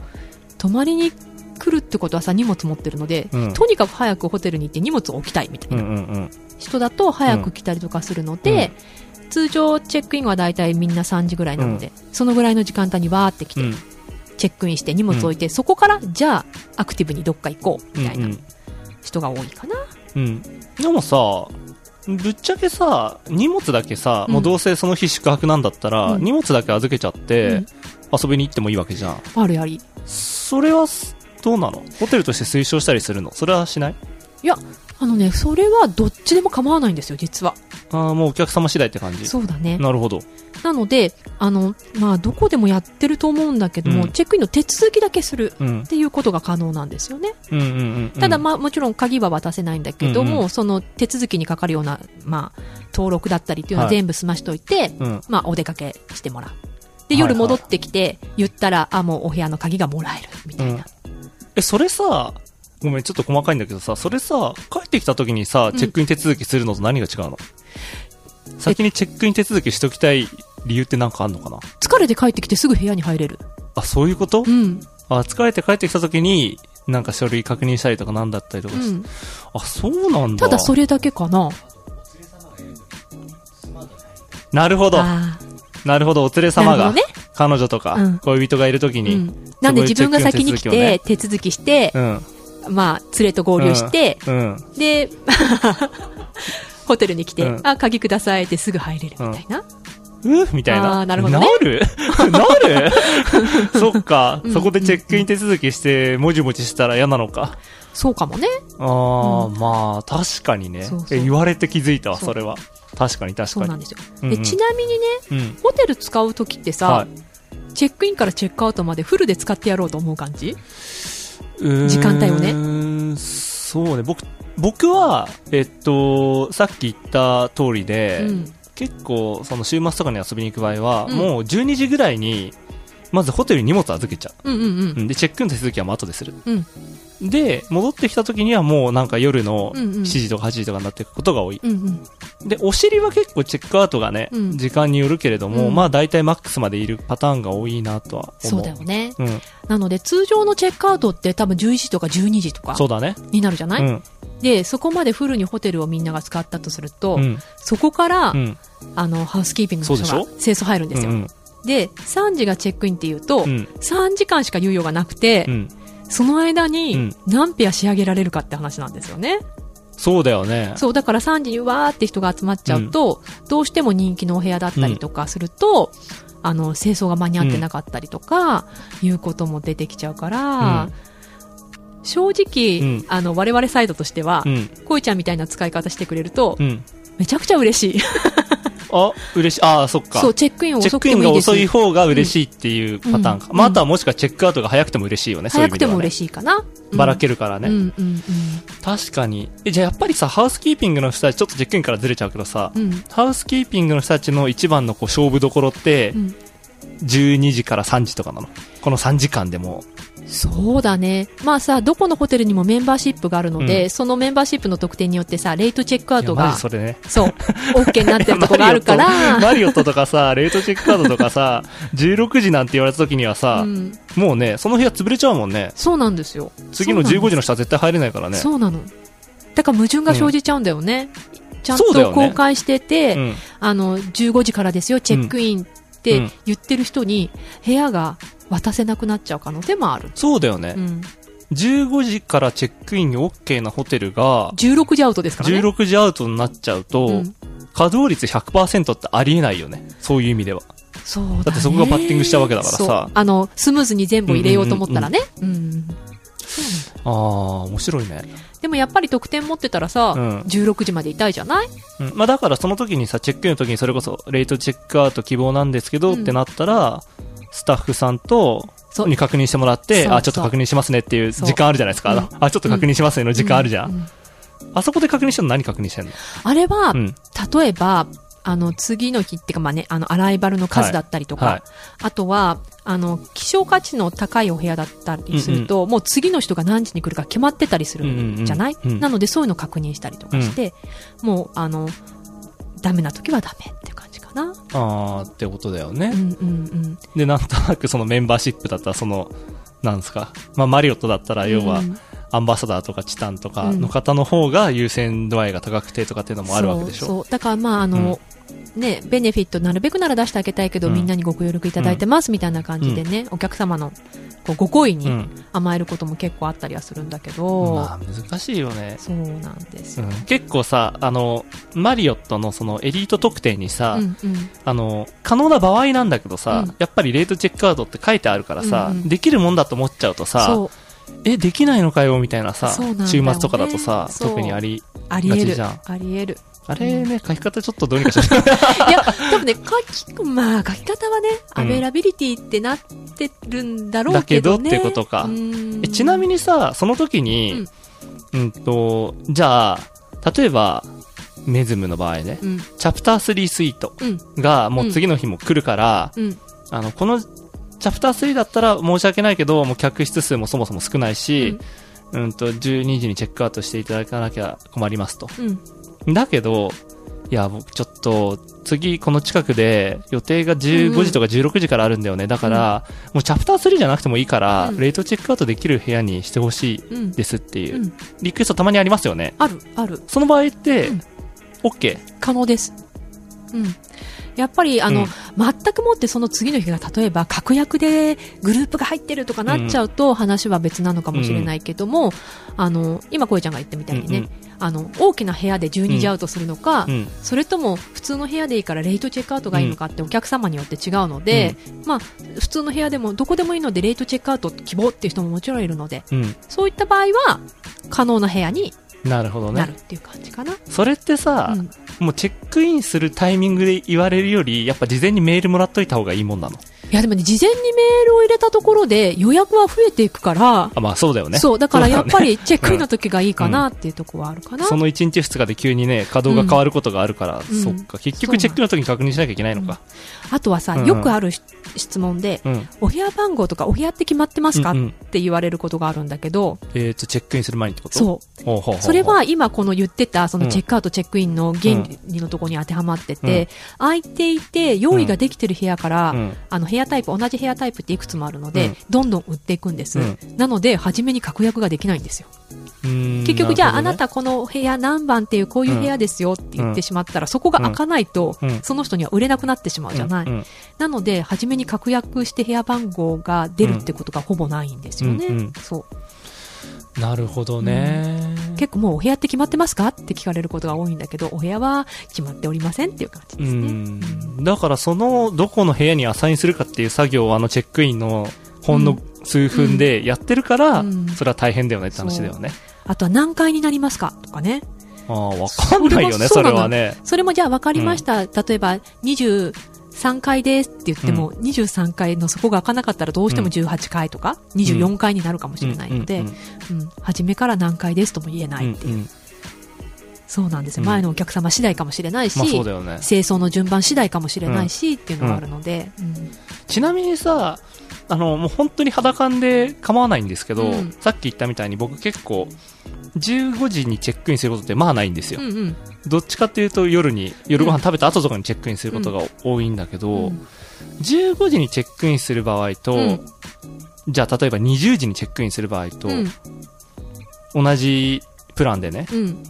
泊まりに来るってことはさ、荷物持ってるので、うんとにかく早くホテルに行って荷物を置きたいみたいうんなうんうん。人だと早く来たりとかするので、通常チェックインはだいたいみんな3時ぐらいなので、そのぐらいの時間帯にわーって来て、うん。チェックインして荷物置いて、そこから、じゃあ、アクティブにどっか行こう、みたいなうん人が多いかな。うん。でもさ、ぶっちゃけさ、荷物だけさ、うんもうどうせその日宿泊なんだったら、うん荷物だけ預けちゃって、うん遊びに行ってもいいわけじゃん。あるあり。それは、どうなの？ホテルとして推奨したりするの？それはしない？いや、あのね、それはどっちでも構わないんですよ、実は。ああ、もうお客様次第って感じ。そうだね。なるほど。なので、あの、まあ、どこでもやってると思うんだけども、うんチェックインの手続きだけするうんっ。ていうことが可能なんですよね。うんうんうんうん。ただ、まあ、もちろん鍵は渡せないんだけども、うんうその手続きにかかるような、まあ、登録だったりっていうのははい全部済ましといて、うん。まあ、お出かけしてもらう。で、はいはい夜戻ってきて、言ったら、あ、もうお部屋の鍵がもらえる、みたいな。え、それさ、ごめん、ちょっと細かいんだけどさ、それさ、帰ってきた時にさ、うんチェックイン手続きするのと何が違うの、先にチェックイン手続きしときたい理由ってなんかあんのかな？疲れて帰ってきてすぐ部屋に入れる。あ、そういうこと？うん。あ、疲れて帰ってきた時に、なんか書類確認したりとかなんだったりとかして。うん。あ、そうなんだ。ただそれだけかな。なるほど。あなるほど、お連れ様が、ね彼女とか、うん恋人がいる時あ。うに、ん。なんで自分が先に来て、手続きしてう、ん。まあ、連れと合流して、うん。で、(laughs) ホテルに来て、うんあ、鍵くださいってすぐ入れるみたいな。う？みたいな？あーなるほどねなる？なる？(laughs) (laughs) そっか、うんそこでチェックイン手続きして、もじもじしたら嫌なのか。そうかもね。ああ、まあ、確かにねそうそうえ。言われて気づいたわ、それは。確かに確かに。そうなんですよ。うんうんでちなみにね、うん。ホテル使うときってさ、はいチェックインからチェックアウトまでフルで使ってやろうと思う感じ？時間帯をね。そうね、僕、僕は、えっと、さっき言った通りで、うん。結構、その週末とかに遊びに行く場合は、うん。もう12時ぐらいに、まずホテルに荷物預けちゃうんうんう。うんで、チェックインの手続きはもう後でする。うん。で、戻ってきた時にはもうなんか夜のうんうん7時とか8時とかになっていくことが多い。うんうん。で、お尻は結構チェックアウトがね、うん時間によるけれども、うんまあ大体マックスまでいるパターンが多いなとは思う。そうだよね。うん。なので、通常のチェックアウトって多分11時とか12時とかそうだね。になるじゃない、うん。で、そこまでフルにホテルをみんなが使ったとすると、うん。そこから、うん。あの、ハウスキーピングの人が清掃入るんですよ。うん。で、3時がチェックインっていうと、うん。3時間しか猶予がなくて、うん。その間うにん何ペア仕上げられるかって話なんですよね。そうだよね。そう、だから3時にわーって人が集まっちゃうと、どうしても人気のお部屋だったりとかすると、あの、清掃が間に合ってなかったりとか、いうことも出てきちゃうから、正直、うんあの、我々サイドとしてはう、ん。こいちゃんみたいな使い方してくれると、うん。めちゃくちゃ嬉しい。あ、嬉しい。ああ、そっか。そう、チェックインチェックインが遅くてもいいです。遅い方が嬉しいっていうパターンか。うんまあ、あとはもしくはチェックアウトが早くても嬉しいよね。早くてもね。嬉しいかな。ばらけるるからね。うんうんうん。確かに。え、じゃあやっぱりさ、ハウスキーピングの人たち、ちょっとチェックインからずれちゃうけどさ、うん。ハウスキーピングの人たちの一番のこう勝負どころってう、ん。12時から3時とかなの？この3時間でも。そうだね。まあさ、どこのホテルにもメンバーシップがあるので、うんそのメンバーシップの特典によってさ、レートチェックアウトがそれね。そう、OK になってるとこがあるから、ト (laughs) マリオットとかさ、レートチェックカードとかさ、16時なんて言われた時にはさう、ん、もうね、その部屋潰れちゃうもんね。そうなんですよ。次の15時の人は絶対入れないからね。そうなの。だから矛盾が生じちゃうんだよね。ちゃんそうだよねと公開してて、うん。あの、15時からですよ、チェックインってうん言ってる人に、部屋が渡せなくなっちゃう可能性もある。そうだよねう。ん。15時からチェックイン OK なホテルが、16時アウトですからね。16時アウトになっちゃうと、うん稼働率100%ってありえないよね。そういう意味では。そうだね。だってそこがバッティングしちゃうわけだからさあの、スムーズに全部入れようと思ったらね。うんああ、面白いね。でもやっぱり得点持ってたらさ、うん16時までいたいじゃない？うん。まあだからその時にさ、チェックインの時にそれこそ、レートチェックアウト希望なんですけど、うんってなったら、スタッフさんと、そう。に確認してもらって、あ、ちょっと確認しますねっていう時間あるじゃないですか。うん。あ、ちょっと確認しますねの時間あるじゃん。あそこで確認してるの何確認してんの？あれは、うん。例えば、あの、次の日っていうか、まあね、あの、アライバルの数だったりとか、はい。はい。あとは、あの、希少価値の高いお部屋だったりすると、もう次の人が何時に来るか決まってたりするんじゃない、うんうんうん。なので、そういうのを確認したりとかして、もう、あの、ダメな時はダメってかな。あーってことだよね。うんうんうん。で、なんとなくそのメンバーシップだったら、その、なんですか。まあ、マリオットだったら、要は、うんアンバサダーとかチタンとかの方の方が優先度合いが高くてとかっていうのもあるわけでしょ。そうそう。だからまあ、あの、ね、ベネフィットなるべくなら出してあげたいけど、うん。みんなにご協力いただいてますみたいな感じでね、お客様のこうご好意にうん。甘えることも結構あったりはするんだけど、まあ、難しいよね。そうなんですよ。うん、結構さ、あの、マリオットのそのエリート特典にさ、うんうん。あの、可能な場合なんだけどさ、うん。やっぱりレートチェックアウトって書いてあるからさ、うんうん。できるもんだと思っちゃうとさそ、え、できないのかよ、みたいなさ、ね。週末とかだとさ、特にあり、ありえる。ガチじゃん。ありえる。あれね、書き方ちょっとどうにかしない。(laughs) いや、多分ね、書き、まあ、書き方はね、うん。 availability ってなってるんだろうけどね。だけどってことか。ちなみにさ、その時に、うん、と、じゃあ、例えば、メズムの場合ね、うん、チャプター3スイートうん、がもう次の日も来るから、うん、あの、このチャプター3だったら申し訳ないけど、もう客室数もそもそも少ないし、うん、と、12時にチェックアウトしていただかなきゃ困りますと。うん、だけど、いや、僕ちょっと、次この近くで予定が15時とか16時からあるんだよね。だから、もうチャプター3じゃなくてもいいから、うんレートチェックアウトできる部屋にしてほしいうん。ですっていう、うんリクエストたまにありますよね。ある、ある。その場合って、うん OK。可能です。うん。やっぱり、あの、うん全くもってその次の日が、例えば、確約でグループが入ってるとかなっちゃうと、話は別なのかもしれないけども、あの、今、こえちゃんが言ったみたいにね、うんうんあの、大きな部屋で12時アウトするのか、うん。それとも普通の部屋でいいからレイトチェックアウトがいいのかってお客様によって違うので、まあ、普通の部屋でもどこでもいいのでレイトチェックアウト希望っていう人ももちろんいるので、うん。そういった場合は可能な部屋になるほどね。っていう感じかな。それってさ、うんもうチェックインするタイミングで言われるより、やっぱ事前にメールもらっといた方がいいもんなの？いやでもね、事前にメールを入れたところで予約は増えていくから、あ、まあそうだよね。そう、だからやっぱりチェックインの時がいいかなっていうところはあるかな。その1日2日で急にね、稼働が変わることがあるから、うんそっか。結局チェックの時に確認しなきゃいけないのか。あとはさ、うんよくあるし質問で、うん。お部屋番号とかお部屋って決まってますか、うんうん。って言われることがあるんだけど、えっ、と、チェックインする前にってこと？そう。ほうほうほうそれは今この言ってたそのうん。チェックアウト、チェックインの原理のところに当てはまってて、空いていて用意ができてる部屋から、うん。あの部屋タイプ、同じ部屋タイプっていくつもあるので、うん。どんどん売っていくんです。うん。なので、初めに確約ができないんですよ。うーん結局じゃあ、あなたこの部屋何番っていうこういう部屋ですよって言ってしまったら、そこが開かないと、うん。その人には売れなくなってしまうじゃない。うん。うん。なので、初めに確約して部屋番号が出るってことがほぼないんですよね。うんうんそう。なるほどね。結構もうお部屋って決まってますかって聞かれることが多いんだけど、お部屋は決まっておりませんっていう感じうですね。ん。だからその、どこの部屋にアサインするかっていう作業をあのチェックインのほんの数分でやってるから、うんそれは大変だよねって話だよね。あとは何階になりますかとかね。ああ、わかんないよね、そそれはね。それもじゃあ分かりました。例えば23階ですって言っても、23階のそこが開かなかったらどうしても18階とか、24階になるかもしれないので、ううん。ん。初めから何階ですとも言えないっていう。うん。うん。そうなんですよ。うん。前のお客様次第かもしれないし、まあね。清掃の順番次第かもしれないし、っていうのがあるので、うん。ちなみにさ、あの、もう本当に肌感で構わないんですけど、うん。さっき言ったみたいに僕結構、15時にチェックインすることってまあないんですよ。うんうん。どっちかっていうと夜に、夜ご飯食べた後とかにチェックインすることが多いんだけど、うん。15時にチェックインする場合と、うん。じゃあ例えば20時にチェックインする場合と、うん。同じプランでね、うん。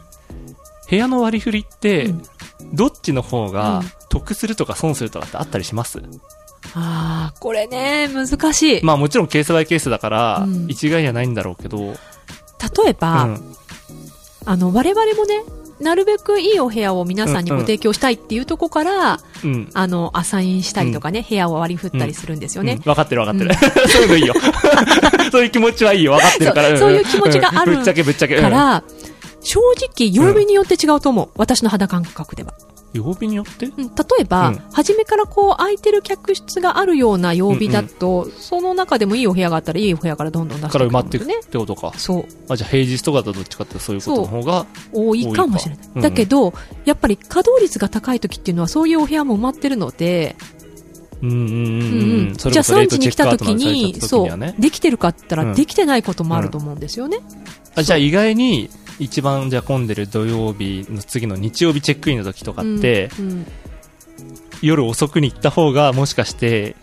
部屋の割り振りって、うん。どっちの方うがん。得するとか損するとかってあったりします、ああ、これね、難しい。まあもちろんケースバイケースだから、うん。一概にはないんだろうけど、例えば、うんあの、我々もね、なるべくいいお部屋を皆さんにご提供したいっていうとこから、うん。あの、アサインしたりとかね、部屋を割り振ったりするんですよねうん。分かってる分かってる。(laughs) そういうのいいよ。(laughs) そういう気持ちはいいよ。分かってるから。そういう気持ちがあるから、正直、曜日によって違うと思う。私の肌感覚では。曜日によって？うん、例えば、うん初めからこう空いてる客室があるような曜日だと、その中でもいいお部屋があったらいいお部屋からどんどん出してからいく埋まっていくっ。てことか。そう。あ、じゃあ平日とかだとどっちかってそういうことの方が、多いかもしれない。多いかうんだけど、やっぱり稼働率が高い時っていうのはそういうお部屋も埋まってるので、うんうんうんうんじゃあ3れこそレート時に来た時に、た時そう。できてるかって言ったうんらできてないこともあると思うんですよね。あじゃあ意外に、一番じゃあ混んでる土曜日の次の日曜日チェックインの時とかって、うんうん夜遅くに行った方がもしかして、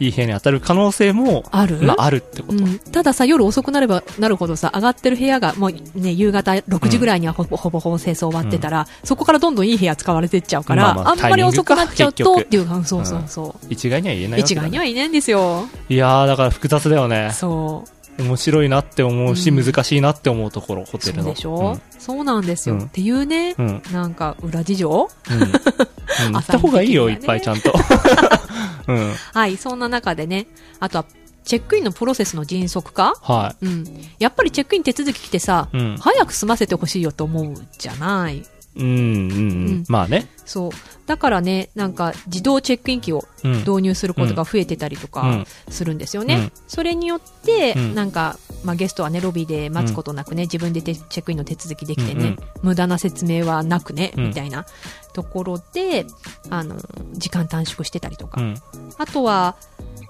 いい部屋に当たる可能性も、ある？まああるってこと。うん、たださ、夜遅くなればなるほどさ、上がってる部屋が、もうね、夕方6時ぐらいにはほぼ、ほぼ清掃終わってたら、そこからどんどんいい部屋使われてっちゃうから、まあまああんまり遅くなっちゃうと、っていう感そうそうそう。一概には言えないね一概には言えないんですよ。いやー、だから複雑だよね。そう。面白いなって思うし、うん難しいなって思うところ、ホテそうルの。でしょ、そうなんですよ、うんっていうね、うん。うん。なんか裏事情？うん。うん。(laughs) 行った方がいいよ、いっぱいちゃんと。(laughs) うん。はい、そんな中でね、あとは、チェックインのプロセスの迅速化？はうん。やっぱりチェックイン手続き来てさ、うん早く済ませてほしいよと思うじゃない。い。うん、うん、うん。まあね。そう。だからね、なんか自動チェックイン機をうん。導入することが増えてたりとうかんするんですよね。うんそれによって、うんなんか、まあ、ゲストはね、ロビーで待つことなくね、自分でてチェックインの手続きできてね、うんうん無駄な説明はなくね、うんみたいなところで、あの、時間短縮してたりとか。うん。あとは、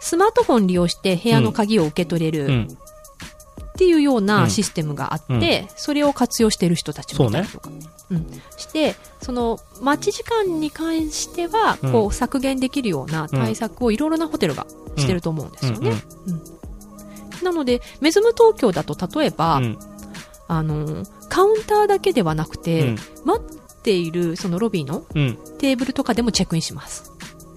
スマートフォン利用して部屋の鍵を受け取れる、うん。っていうよううんなシステムがあって、それを活用している人たちもいたりとか。うん、して、その、待ち時間に関しては、うんこう、削減できるような対策をいろいろなホテルがしてると思うんですよね。うんなので、メズム東京だと、例えば、うん。あの、カウンターだけではなくて、うん待っている、そのロビーのうん。テーブルとかでもチェックインします。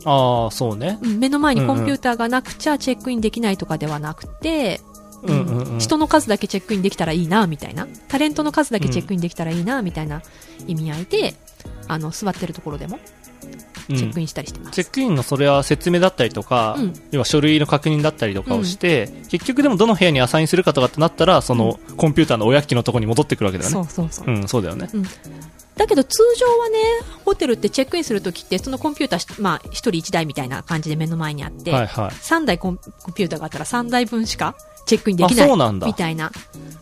ああ、そうね。うん目の前にコンピューターがなくちゃチェックインできないとかではなくて、うんうんうん。人の数だけチェックインできたらいいな、みたいな。タレントの数だけチェックインできたらいいな、みたいな意味合いで、あの、座ってるところでもうんチェックインしたりしてます。チェックインのそれは説明だったりとか、うん要は書類の確認だったりとかをして、結局でもどの部屋にアサインするかとかってなったら、そのコンピューターの親機のところに戻ってくるわけだよね。そうそうそう。うん、そうだよね。だけど通常はね、ホテルってチェックインするときって、そのコンピューターし、まあ、一人一台みたいな感じで目の前にあって、はいはい。3台コンコンピューターがあったら3台分しかチェックインできない。あそうなんだみたいな。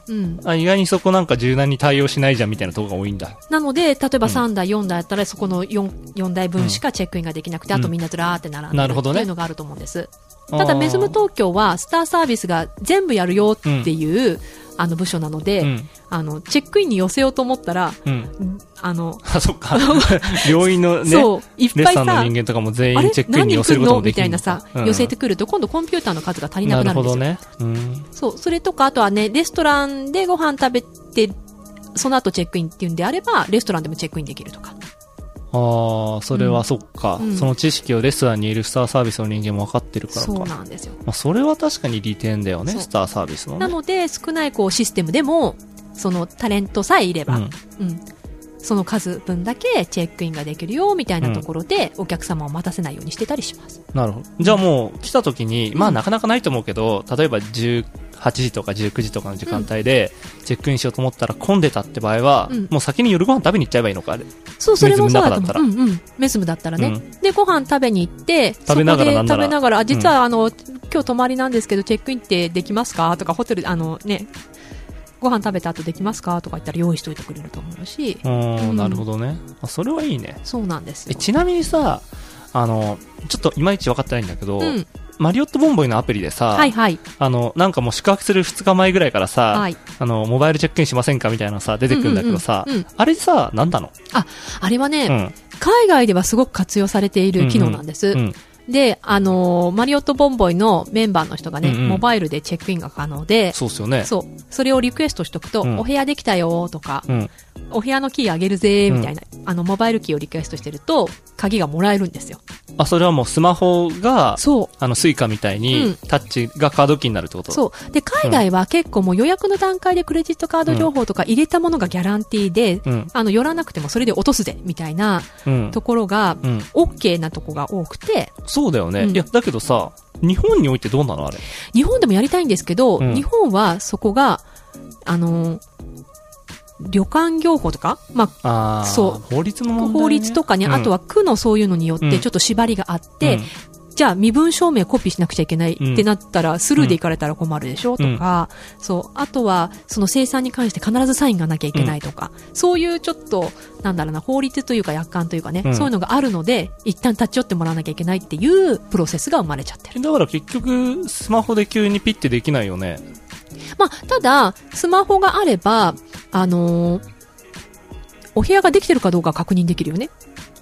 うん。あ意外にそこなんか柔軟に対応しないじゃんみたいなところが多いんだ。なので、例えばうん3台、4台あったら、そこの 4, 4台分しかチェックインができなくて、うんあとみんなずらーって並んでるってなるほどねいうのがあると思うんです。ただ、メズム東京は、スターサービスが全部やるよっていう、あの部署なので、うん。あの、チェックインに寄せようと思ったら、うん。あの、あ、そっか。(laughs) 病院のね、そう、いっぱいレッサーのさ、人間とかも全あれ員チェックインに寄せることもできるみたいなさ、うん寄せてくると、今度コンピューターの数が足りなくなるんですよ。なるほどね。うん。そう、それとか、あとはね、レストランでご飯食べて、その後チェックインっていうんであれば、レストランでもチェックインできるとか。ああ、それはそっか、うんその知識をレストランにいるスターサービスの人間も分かってるからか。そうなんですよ。まあ、それは確かに利点だよね、スターサービスのね。なので、少ないこうシステムでも、そのタレントさえいれば、うんうん。その数分だけチェックインができるよ、みたいなところで、お客様を待たせないようにしてたりします。なるほど。じゃあもう来た時に、まあうんなかなかないと思うけど、例えば18時とか19時とかの時間帯で、チェックインしようと思ったら混んでたって場合は、うんもう先に夜ご飯食べに行っちゃえばいいのか、あれ。そう、それもそうだと思う。うんうん。メズムだったらね。うんで、ご飯食べに行って、食べながら食べながら、あ実はあの、今日泊まりなんですけど、チェックインってできますか？とか、ホテル、あのね、ご飯食べた後できますか？とか言ったら用意しといてくれると思うし、うーうんん、なるほどね。あそれはいいね。そうなんですえ、よ。ちなみにさ、あの、ちょっといまいち分かってないんだけど、うん。マリオットボンボイのアプリでさ、はいはい。あの、なんかもう宿泊する2日前ぐらいからさ、はい。あの、モバイルチェックインしませんかみたいなのさ、出てくるんだけどさ、うんうんうんあれさ、なんなの？あれはね、うん。海外ではすごく活用されている機能なんです。うん。で、あのーマリオットボンボイのメンバーの人がね、うんうんモバイルでチェックインが可能で、そうっすよね。そう。それをリクエストしとくと、うんお部屋できたよとか、うん。お部屋のキーあげるぜみたいな、あの、モバイルキーをリクエストしてると、鍵がもらえるんですよ。あ、それはもうスマホが、そう。あの、 Suica みたいに、うんタッチがカードキーになるってこと？そう。で、海外は結構もう予約の段階でクレジットカード情報とか入れたものがギャランティーで、うん。あの、寄らなくてもそれで落とすぜ、みたいなうん。ところが、うん。OK なとこが多くて、そうだよね。うんいや、だけどさ、日本においてどうなのあれ？日本でもやりたいんですけど、うん日本はそこが、あのー旅館業法とか、まああ、そう。法律のね。法律とかね、うん。あとは区のそういうのによっうん。てちょっと縛りがあって、うん。じゃあ身分証明コピーしなくちゃいけないうん。ってなったら、スルーで行かれたら困るでしょ、とか、そう、あとは、その生産に関して必ずサインがなきゃいけないとか、そういうちょっと、なんだろうな、法律というか約款というかね、うん。そういうのがあるので、一旦立ち寄ってもらわなきゃいけないっていうプロセスが生まれちゃってる。だから結局、スマホで急にピッてできないよね。まあ、ただ、スマホがあれば、あのーお部屋ができてるかどうか確認できるよね。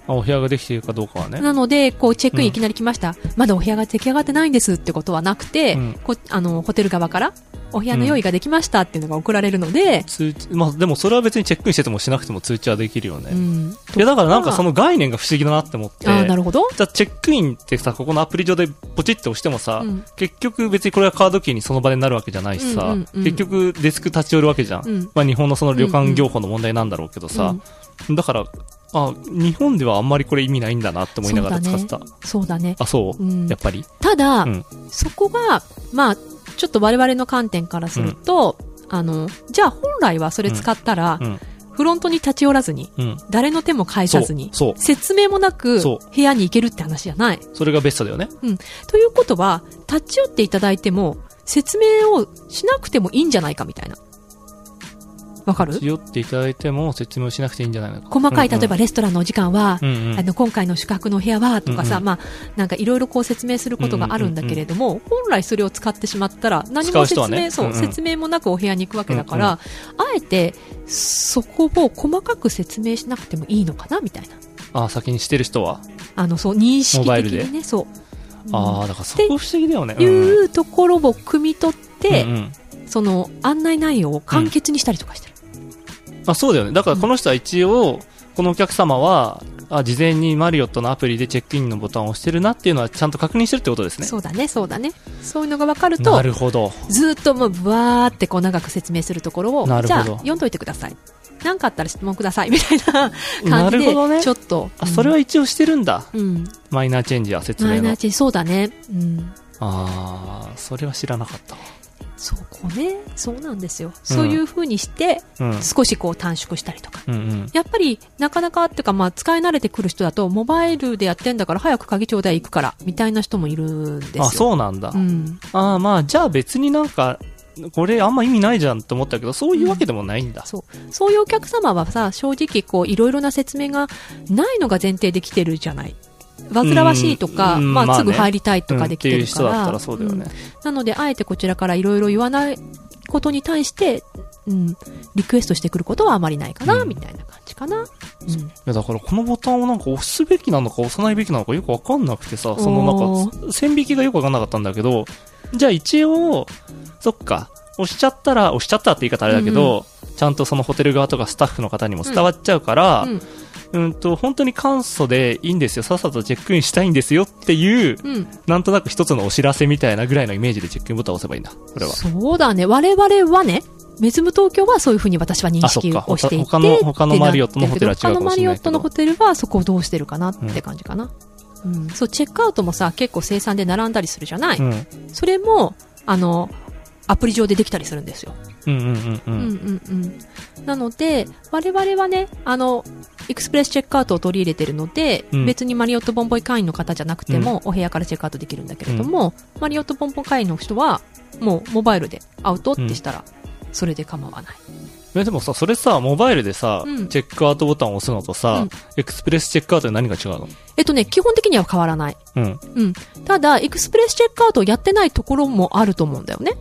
あお部屋ができているかどうかはね。なので、こう、チェックインいきなり来ました。まだお部屋が出来上がってないんですってことはなくて、うんこあの、ホテル側から、お部屋の用意ができましたっていうのが送られるので、通知、まあでもそれは別にチェックインしててもしなくても通知はできるよね。うん。いやだからなんかその概念が不思議だなって思って。ああ、なるほど。じゃあチェックインってさ、ここのアプリ上でポチって押してもさ、うん結局別にこれはカードキーにその場でなるわけじゃないしさ、うんうんうん結局デスク立ち寄るわけじゃん。うんまあ日本のその旅館業法の問題なんだろうけどさ、だから、あ、日本ではあんまりこれ意味ないんだなって思いながら使ってた。そうだね。あ、そう、うんやっぱり。ただ、うんそこが、まあ、ちょっと我々の観点からすると、あの、じゃあ本来はそれ使ったら、うん。フロントに立ち寄らずに、うん。誰の手も介さずに、説明もなく部屋に行けるって話じゃない。それがベストだよね。ということは、立ち寄っていただいても、説明をしなくてもいいんじゃないかみたいな。わかる？寄っていただいても説明をしなくていいんじゃないのか。細かい、うんうん例えばレストランのお時間は、うんうんあの、今回の宿泊の部屋は、とかさ、うんうんまあ、なんかいろいろこう説明することがあるんだけれども、本来それを使ってしまったら、何も説明、そう、うんうん説明もなくお部屋に行くわけだから、あえて、そこを細かく説明しなくてもいいのかな、みたいな。あ、先にしてる人は？あの、そう、認識的にね、そう。ああ、だからそこ不思議だよね。いうんうんうところを汲み取って、うんうんその案内内容を簡潔にしたりとかしてる。あ、そうだよね。だからこの人は一応、このお客様は、あ、事前にマリオットのアプリでチェックインのボタンを押してるなっていうのはちゃんと確認してるってことですね。そうだね、そうだね。そういうのが分かるとな、るほど。ずーっともうブワーってこう長く説明するところを、なるほどじゃあ読んどいてください。なんかあったら質問くださいみたいなな感じで、(laughs) ねちょっと。あ、それは一応してるんだ。うん。マイナーチェンジや説明のマイナー。チェンジそうだね。うん。ああ、それは知らなかった。そこね。そうなんですよ。そういう風にして、うん。少しこう短縮したりとか。うんうん。やっぱり、なかなかっていうか、まあ、使い慣れてくる人だと、モバイルでやってんだから早く鍵ちょうだい行くから、みたいな人もいるんですよ。あ、そうなんだ。うん。ああ、まあ、じゃあ別になんか、これあんま意味ないじゃんって思ったけど、そういうわけでもないんだ。そう。そういうお客様はさ、正直こう、いろいろな説明がないのが前提で来てるじゃない。煩わしいとか、まあ、うんまあねすぐ入りたいとかで来てるから。だったらそうだよね。うんなので、あえてこちらからいろいろ言わないことに対して、うん、リクエストしてくることはあまりないかな、うんみたいな感じかな。うん。いや、だからこのボタンをなんか押すべきなのか押さないべきなのかよくわかんなくてさ、そのなんか、線引きがよくわかんなかったんだけど、じゃあ一応、そっか、押しちゃったら、押しちゃったって言い方あれだけど、ちゃんとそのホテル側とかスタッフの方にも伝わっちゃうから、うん。うんと、本当に簡素でいいんですよ。さっさとチェックインしたいんですよっていう、うん。なんとなく一つのお知らせみたいなぐらいのイメージでチェックインボタンを押せばいいんだ。これは。そうだね。我々はね、メズム東京はそういうふうに私は認識をしていて。他の他のマリオットのホテルは違うかも他のマリオットのホテルはそこをどうしてるかなって感じかな。うん。そう、チェックアウトもさ、結構生産で並んだりするじゃない。うん。それも、あの、アプリ上でできたりするんですよ。うんうんうんう。うんんうんうん。なので、我々はね、あの、エクスプレスチェックアウトを取り入れてるので、うん別にマリオットボンボイ会員の方じゃなくても、お部屋からチェックアウトできるんだけれども、マリオットボンボイ会員の人は、もうモバイルでアウトってしたら、それで構わない。えでもさ、それさ、モバイルでさ、うんチェックアウトボタンを押すのとさ、うんエクスプレスチェックアウトで何が違うの？えっとね、基本的には変わらない。うん。うん。ただ、エクスプレスチェックアウトをやってないところもあると思うんだよね。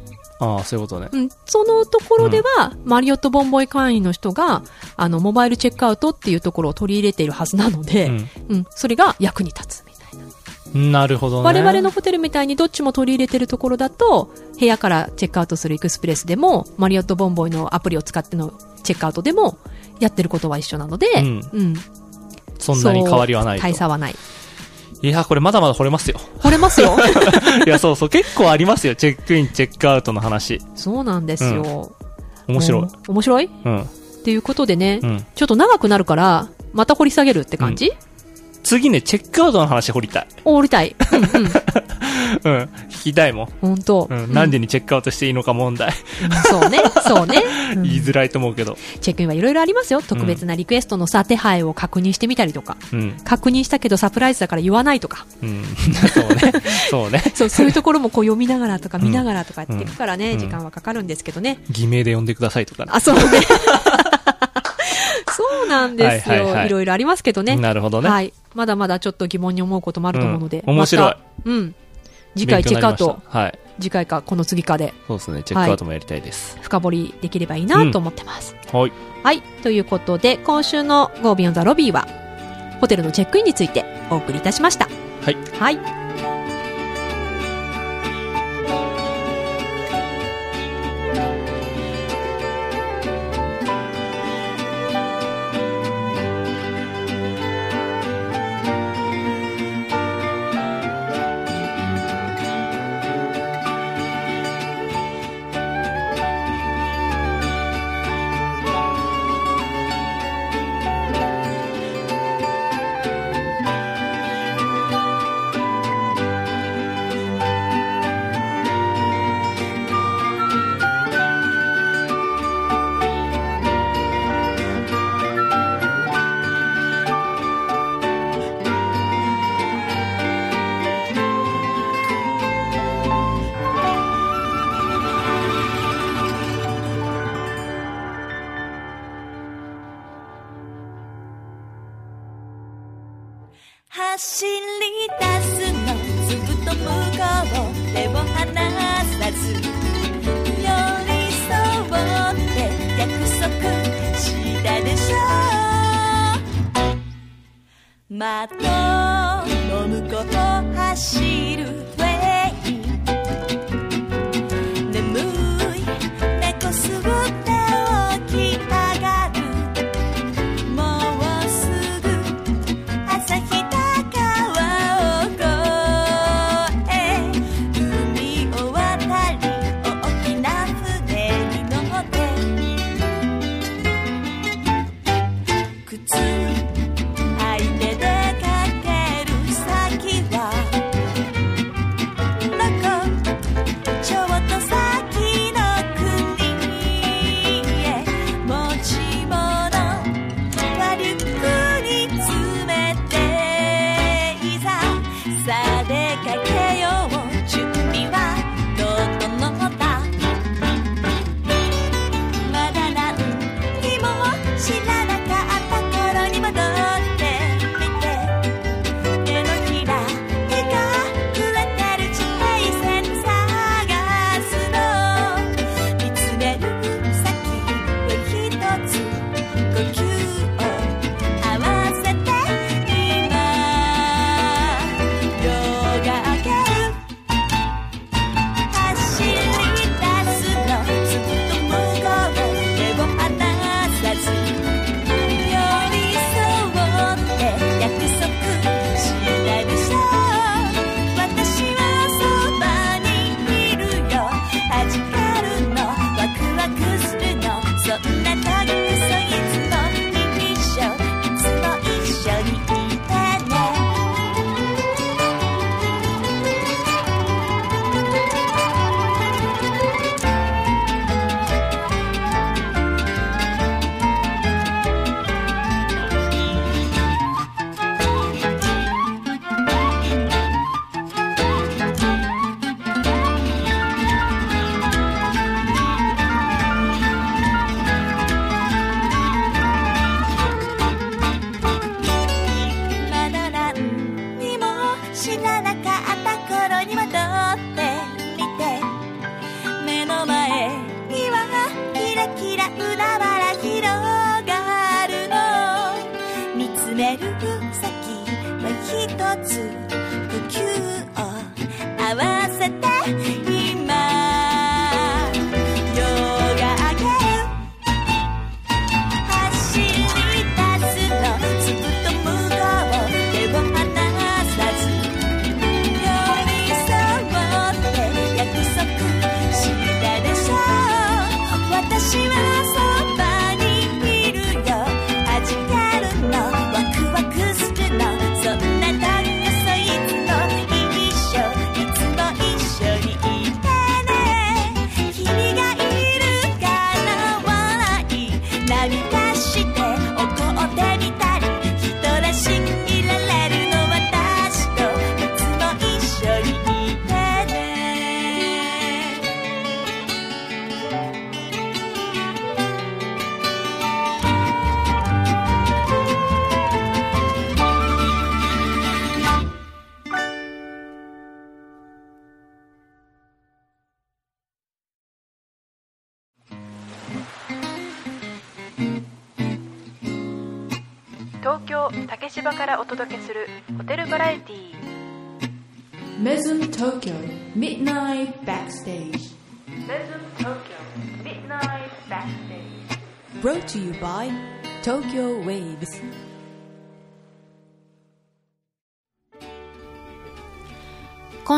ああ、そういうことね。うん。そのところでは、マリオットボンボイ会員の人が、あの、モバイルチェックアウトっていうところを取り入れているはずなので、うん、それが役に立つみたいな。うん。なるほどね。我々のホテルみたいにどっちも取り入れてるところだと、部屋からチェックアウトするエクスプレスでも、マリオットボンボイのアプリを使ってのチェックアウトでも、やってることは一緒なので、うんうん。そんなに変わりはないと。大差はない。いや、これまだまだ掘れますよ。惚れますよ。(laughs) いや、そうそう、結構ありますよ。チェックイン、チェックアウトの話。そうなんですよ。面白い面白い？っうん。ていうことでね、うん。ちょっと長くなるから、また掘り下げるって感じ、次ね、チェックアウトの話掘りたい。お掘りたい。うんうん。(laughs) うん。聞きたいもん。本当。うん。何時にチェックアウトしていいのか問題。うんそうね、そうね。(laughs) うん言いづらいと思うけど。チェックインはいろいろありますよ。特別なリクエストのさ、手配を確認してみたりとか。うん。確認したけどサプライズだから言わないとか。うん。(laughs) そうね。そうね。そう、そういうところもこう読みながらとか見ながらとかやっていくからね、うん時間はかかるんですけどね。偽名で呼んでくださいとかね。あ、そうね。そうなんですよ。はいはいはいいろいろありますけどね。なるほどね。はい。まだまだちょっと疑問に思うこともあると思うので。うん面白いまたうん。次回チェックアウトはい。次回かこの次かでそうですね。チェックアウトもやりたいです。深掘りできればいいなと思ってます。はい。はい。ということで、今週の Go Beyond the Lobby は、ホテルのチェックインについてお送りいたしました。はい。はい。走り出すのずっと向こう手を離さず寄り添って約束したでしょう。窓の向こう走る。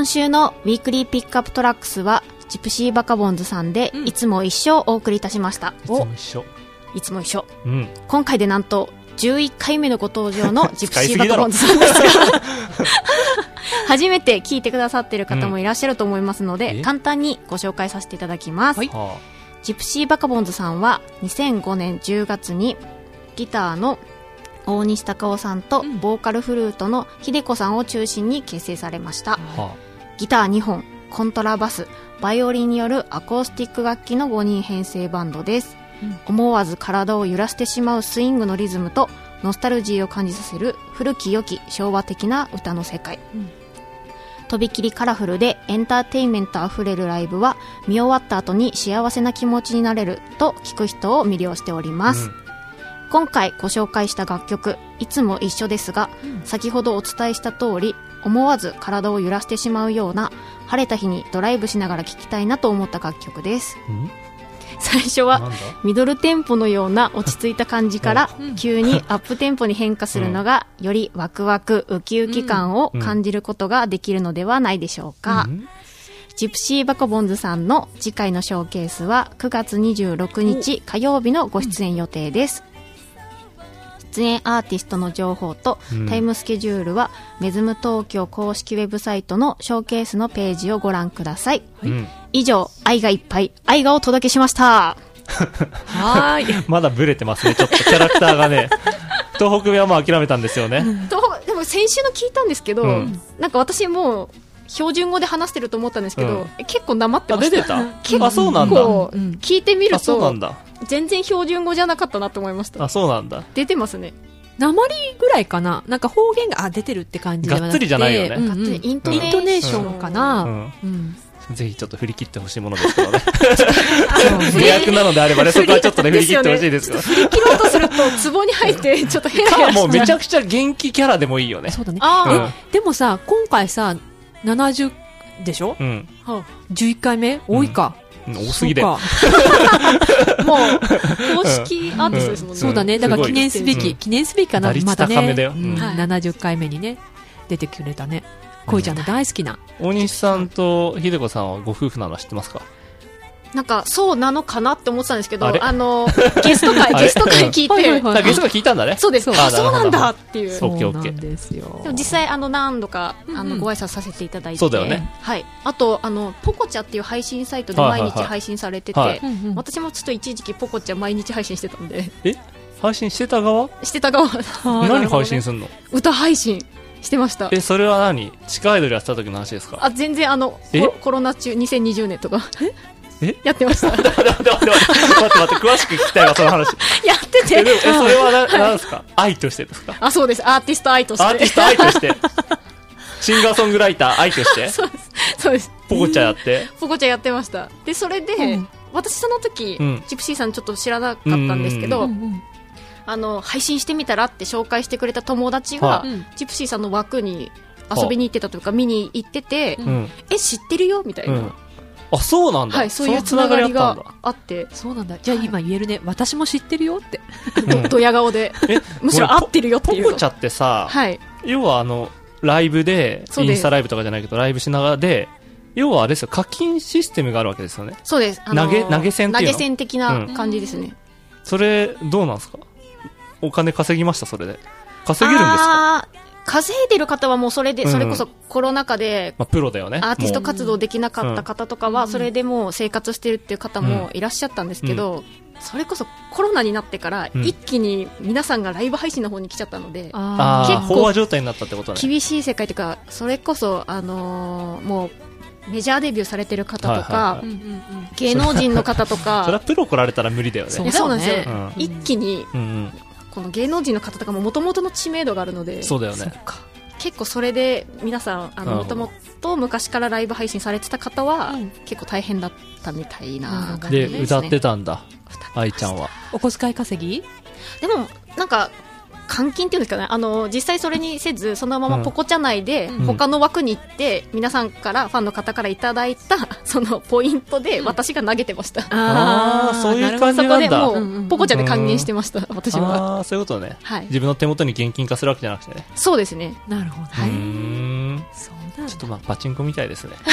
今週のウィークリーピックアップトラックスは、ジプシーバカボンズさんで、いつも一緒をお送りいたしました。いつも一緒。いつも一緒。うん、今回でなんと、11回目のご登場の (laughs) ジプシーバカボンズさんです。が初めて聞いてくださってる方もいらっしゃると思いますので、うん、簡単にご紹介させていただきます、はい、ジプシーバカボンズさんは2005年10月にギターの大西隆夫さんとボーカルフルートの秀子さんを中心に結成されました、うんギター2本、コントラバス、バイオリンによるアコースティック楽器の5人編成バンドです。うん、思わず体を揺らしてしまうスイングのリズムと、ノスタルジーを感じさせる古き良き昭和的な歌の世界。うん。とびきりカラフルでエンターテインメントあふれるライブは見終わった後に幸せな気持ちになれると聞く人を魅了しております、うん、今回ご紹介した楽曲「いつも一緒ですが」が、うん、先ほどお伝えした通り思わず体を揺らしてしまうような晴れた日にドライブしながら聴きたいなと思った楽曲です。うん？最初はミドルテンポのような落ち着いた感じから急にアップテンポに変化するのが (laughs) よりワクワクウキウキ感を感じることができるのではないでしょうか、うん。ジプシーバコボンズさんの次回のショーケースは9月26日火曜日のご出演予定です、出演アーティストの情報とうん。タイムスケジュールはメズム東京公式ウェブサイトのショーケースのページをご覧ください。うん。以上愛がいっぱい愛がお届けしました。はーい。(laughs) まだブレてますね、ちょっと。キャラクターがね。(laughs) 東北はもう諦めたんですよね。とでも先週の聞いたんですけど、うん。なんか私もう標準語で話してると思ったんですけど、うん。え結構なまってあ、ました。出てた。結構あ、そうなん聞いてみるあ、そうなとんだ。全然標準語じゃなかったなと思いましたあ、そうなんだ。出てますね鉛ぐらいかななんか方言が、あ、出てるって感じではなくて。がっつりじゃないよねうんうんイントネーションかな、ううんん。ぜひちょっと振り切ってほしいものですけどね。そう予約なのであればね、そこはちょっとね、振り切ってほしいですけど。振り切ろうとすると壺に入ってちょっとヘラヘか、もうめちゃくちゃ元気キャラでもいいよね。そうだね。あうんでもさ、今回さ、70でしょ？うん。あ、は ?11 回目？多いか。うん多すぎで。(laughs) もう公式アーティストですもんね、そうだね。だから記念すべき、うん。記念すべきかな、まだよ。うん。うん。はい。70回目にね、出てくれたね。恋ちゃんの大好きな。大西さんと秀子さんはご夫婦なのは知ってますか？なんかそうなのかなって思ってたんですけどあのゲスト会 (laughs) ゲスト会聞いて、はいはいはい。あ、ゲストが聞いたんだね。そうです。そうあそうなんだっていう。そうなんですよ。でも実際あの何度かあうんうん。のご挨拶させていただいて、そうだよね。はい、あとあのポコチャっていう配信サイトで毎はいはいはい。日配信されてて、はい。うんうん。私もちょっと一時期ポコチャ毎日配信してたんで。え？配信してた側？してた側。何配信すんの？歌配信してました。え、それは何？地下アイドルやってた時の話ですか？あ全然あのコロナ中2020年とかえ？やってました。(laughs) 待って待って待って待って詳しく聞きたいわ、その話。(laughs) やってえ、でも、てえ、それはな、なんですか？愛としてですか？あそうです。アーティスト愛として。アーティスト愛として。(laughs) シンガーソングライター愛として？そうです。そうです。ポコチャやって？ポコチャやってました。でそれで、うん。私その時、うん。ジプシーさんちょっと知らなかったんですけど、あの配信してみたらって紹介してくれた友達が、ジプシーさんの枠に遊びに行ってたというか見に行ってて。え知ってるよ？みたいうな、ん。あ、そうなんだ。はいそういうつながりがりあって。そうなんだ。じゃあ今言えるね。私も知ってるよって。うん。(laughs) ドヤ顔で。え、むしろ合ってるよっていう。ポコチャってさ、はい。要はあの、ライブで、インスタライブとかじゃないけど、ライブしながらで、要はあれですよ、課金システムがあるわけですよね。そうです、あのー投げ投げ銭っていうの？投げ銭的な感じですね、それ、どうなんですか？お金稼ぎました、それで。稼げるんですか？稼いでる方はもうそれで、うん。それこそコロナ禍でまあ、プロだよね。アーティストも活動できなかった方とかは、それでもう生活してるっていう方もいらっしゃったんですけど、それこそコロナになってから、うん。一気に皆さんがライブ配信の方に来ちゃったので、ああ、結構飽和状態になったってことね。厳しい世界というか、それこそ、あのーもう、メジャーデビューされてる方とか、芸能人の方とそれはか、プロ来られたら無理だよね。そうなんですよ、うん。一気に。この芸能人の方とかももともとの知名度があるので、そうだよね。結構それで皆さん、あの、もともと昔からライブ配信されてた方は、うん結構大変だったみたいな感で、じですね。歌ってたんだ。愛ちゃんは。お小遣い稼ぎ？でも、なんか、換金っていうんですかね、あの、実際それにせず、そのままポコチャ内で、うん他の枠に行って、皆さんから、ファンの方からいただいた、(laughs) そのポイントで、私が投げてました。あーそういう感じなんだそこでもうんうんうんう、ポコチャで還元してました、私は。ああ、そういうことね。はい。自分の手元に現金化するわけじゃなくてね。そうですね。なるほど。うーん。そうなんだちょっとまあ、パチンコみたいですね。(laughs)